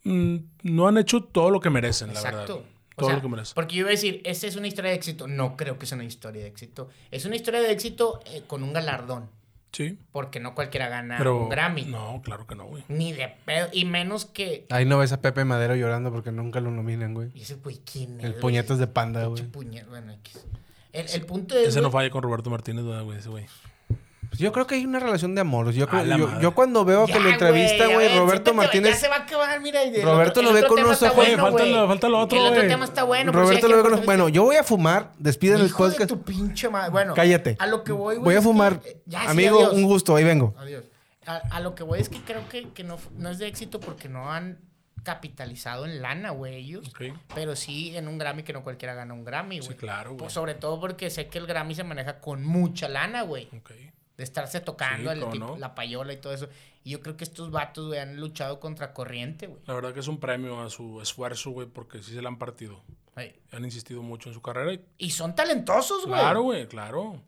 mm, no han hecho todo lo que merecen, la Exacto. verdad. O Todo sea, lo que merecen. Porque yo iba a decir, esa es una historia de éxito. No creo que sea una historia de éxito. Es una historia de éxito eh, con un galardón. Sí. Porque no cualquiera gana Pero. un Grammy. No, claro que no, güey. Ni de pedo. Y menos que. Ahí no ves a Pepe Madero llorando porque nunca lo nominan, güey. ¿Y ese güey quién es? El puñetas de panda, güey. Bueno. El, el punto es. Ese no falla con Roberto Martínez, güey, ese güey. Pues yo creo que hay una relación de amor. Yo, creo, cuando veo ya, que lo entrevista, güey, Roberto siéntate, Ya Martínez. se va a acabar, mira. y Roberto otro- lo ve con unos ojos- bueno, Falta güey. lo- falta lo otro, El otro güey. tema está bueno. pero sí Roberto lo ve con Bueno, yo voy a fumar. Despiden el de podcast. tu pinche madre. Bueno, Cállate. A lo que voy, güey. Voy a que- fumar. eh, ya, sí, Amigo, adiós. un gusto. Ahí vengo. Adiós. A, a lo que voy es que creo que, que no, no es de éxito porque no han capitalizado en lana, güey, ellos. Ok. Pero sí en un Grammy que no cualquiera gana un Grammy, güey. Sí, claro, güey. Pues sobre todo porque sé que el Grammy se maneja con mucha lana, güey. Ok. De estarse tocando Sí, el tipo- no. la payola y todo eso. Y yo creo que estos vatos, güey, han luchado contra corriente, güey. La verdad que es un premio a su esfuerzo, güey, porque sí se le han partido. Ay. Han insistido mucho en su carrera. y- Y son talentosos, güey. Claro, güey, claro.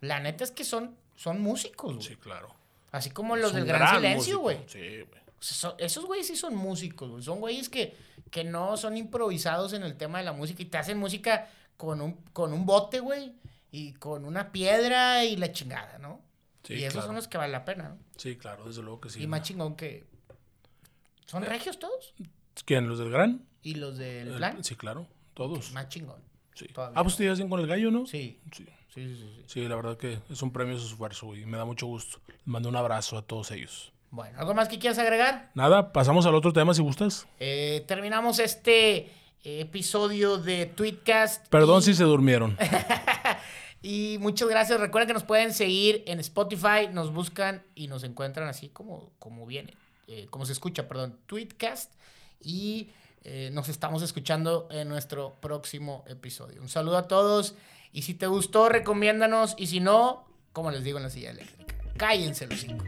La neta es que son, son músicos, güey. Sí, claro. Así como los Es del Gran gran Silencio, güey. Sí, güey. O sea, son- esos güeyes sí son músicos, güey. Son güeyes que, que no son improvisados en el tema de la música y te hacen música con un, con un bote, güey. Y con una piedra y la chingada, ¿no? Sí, y esos claro. son los que valen la pena, ¿no? Sí, claro, desde luego que sí. y más chingón que... ¿Son regios todos? ¿Quién? ¿Los del Gran? ¿Y los del El- plan? Sí, claro, todos. Más chingón. Sí. Ah, pues te con el gallo, ¿no? Sí. Sí. Sí, sí, sí, sí. La verdad que es un premio su esfuerzo, güey. Me da mucho gusto. Les mando un abrazo a todos ellos. Bueno, ¿algo más que quieras agregar? Nada, pasamos al otro tema si gustas. Eh, terminamos este episodio de Tweetcast. Perdón y- si se durmieron. *laughs* Y muchas gracias. Recuerden que nos pueden seguir en Spotify, nos buscan y nos encuentran así como, como viene, eh, como se escucha, perdón, Tweetcast. Y eh, nos estamos escuchando en nuestro próximo episodio. Un saludo a todos. Y si te gustó, recomiéndanos. Y si no, como les digo en la silla eléctrica, cállense los cinco.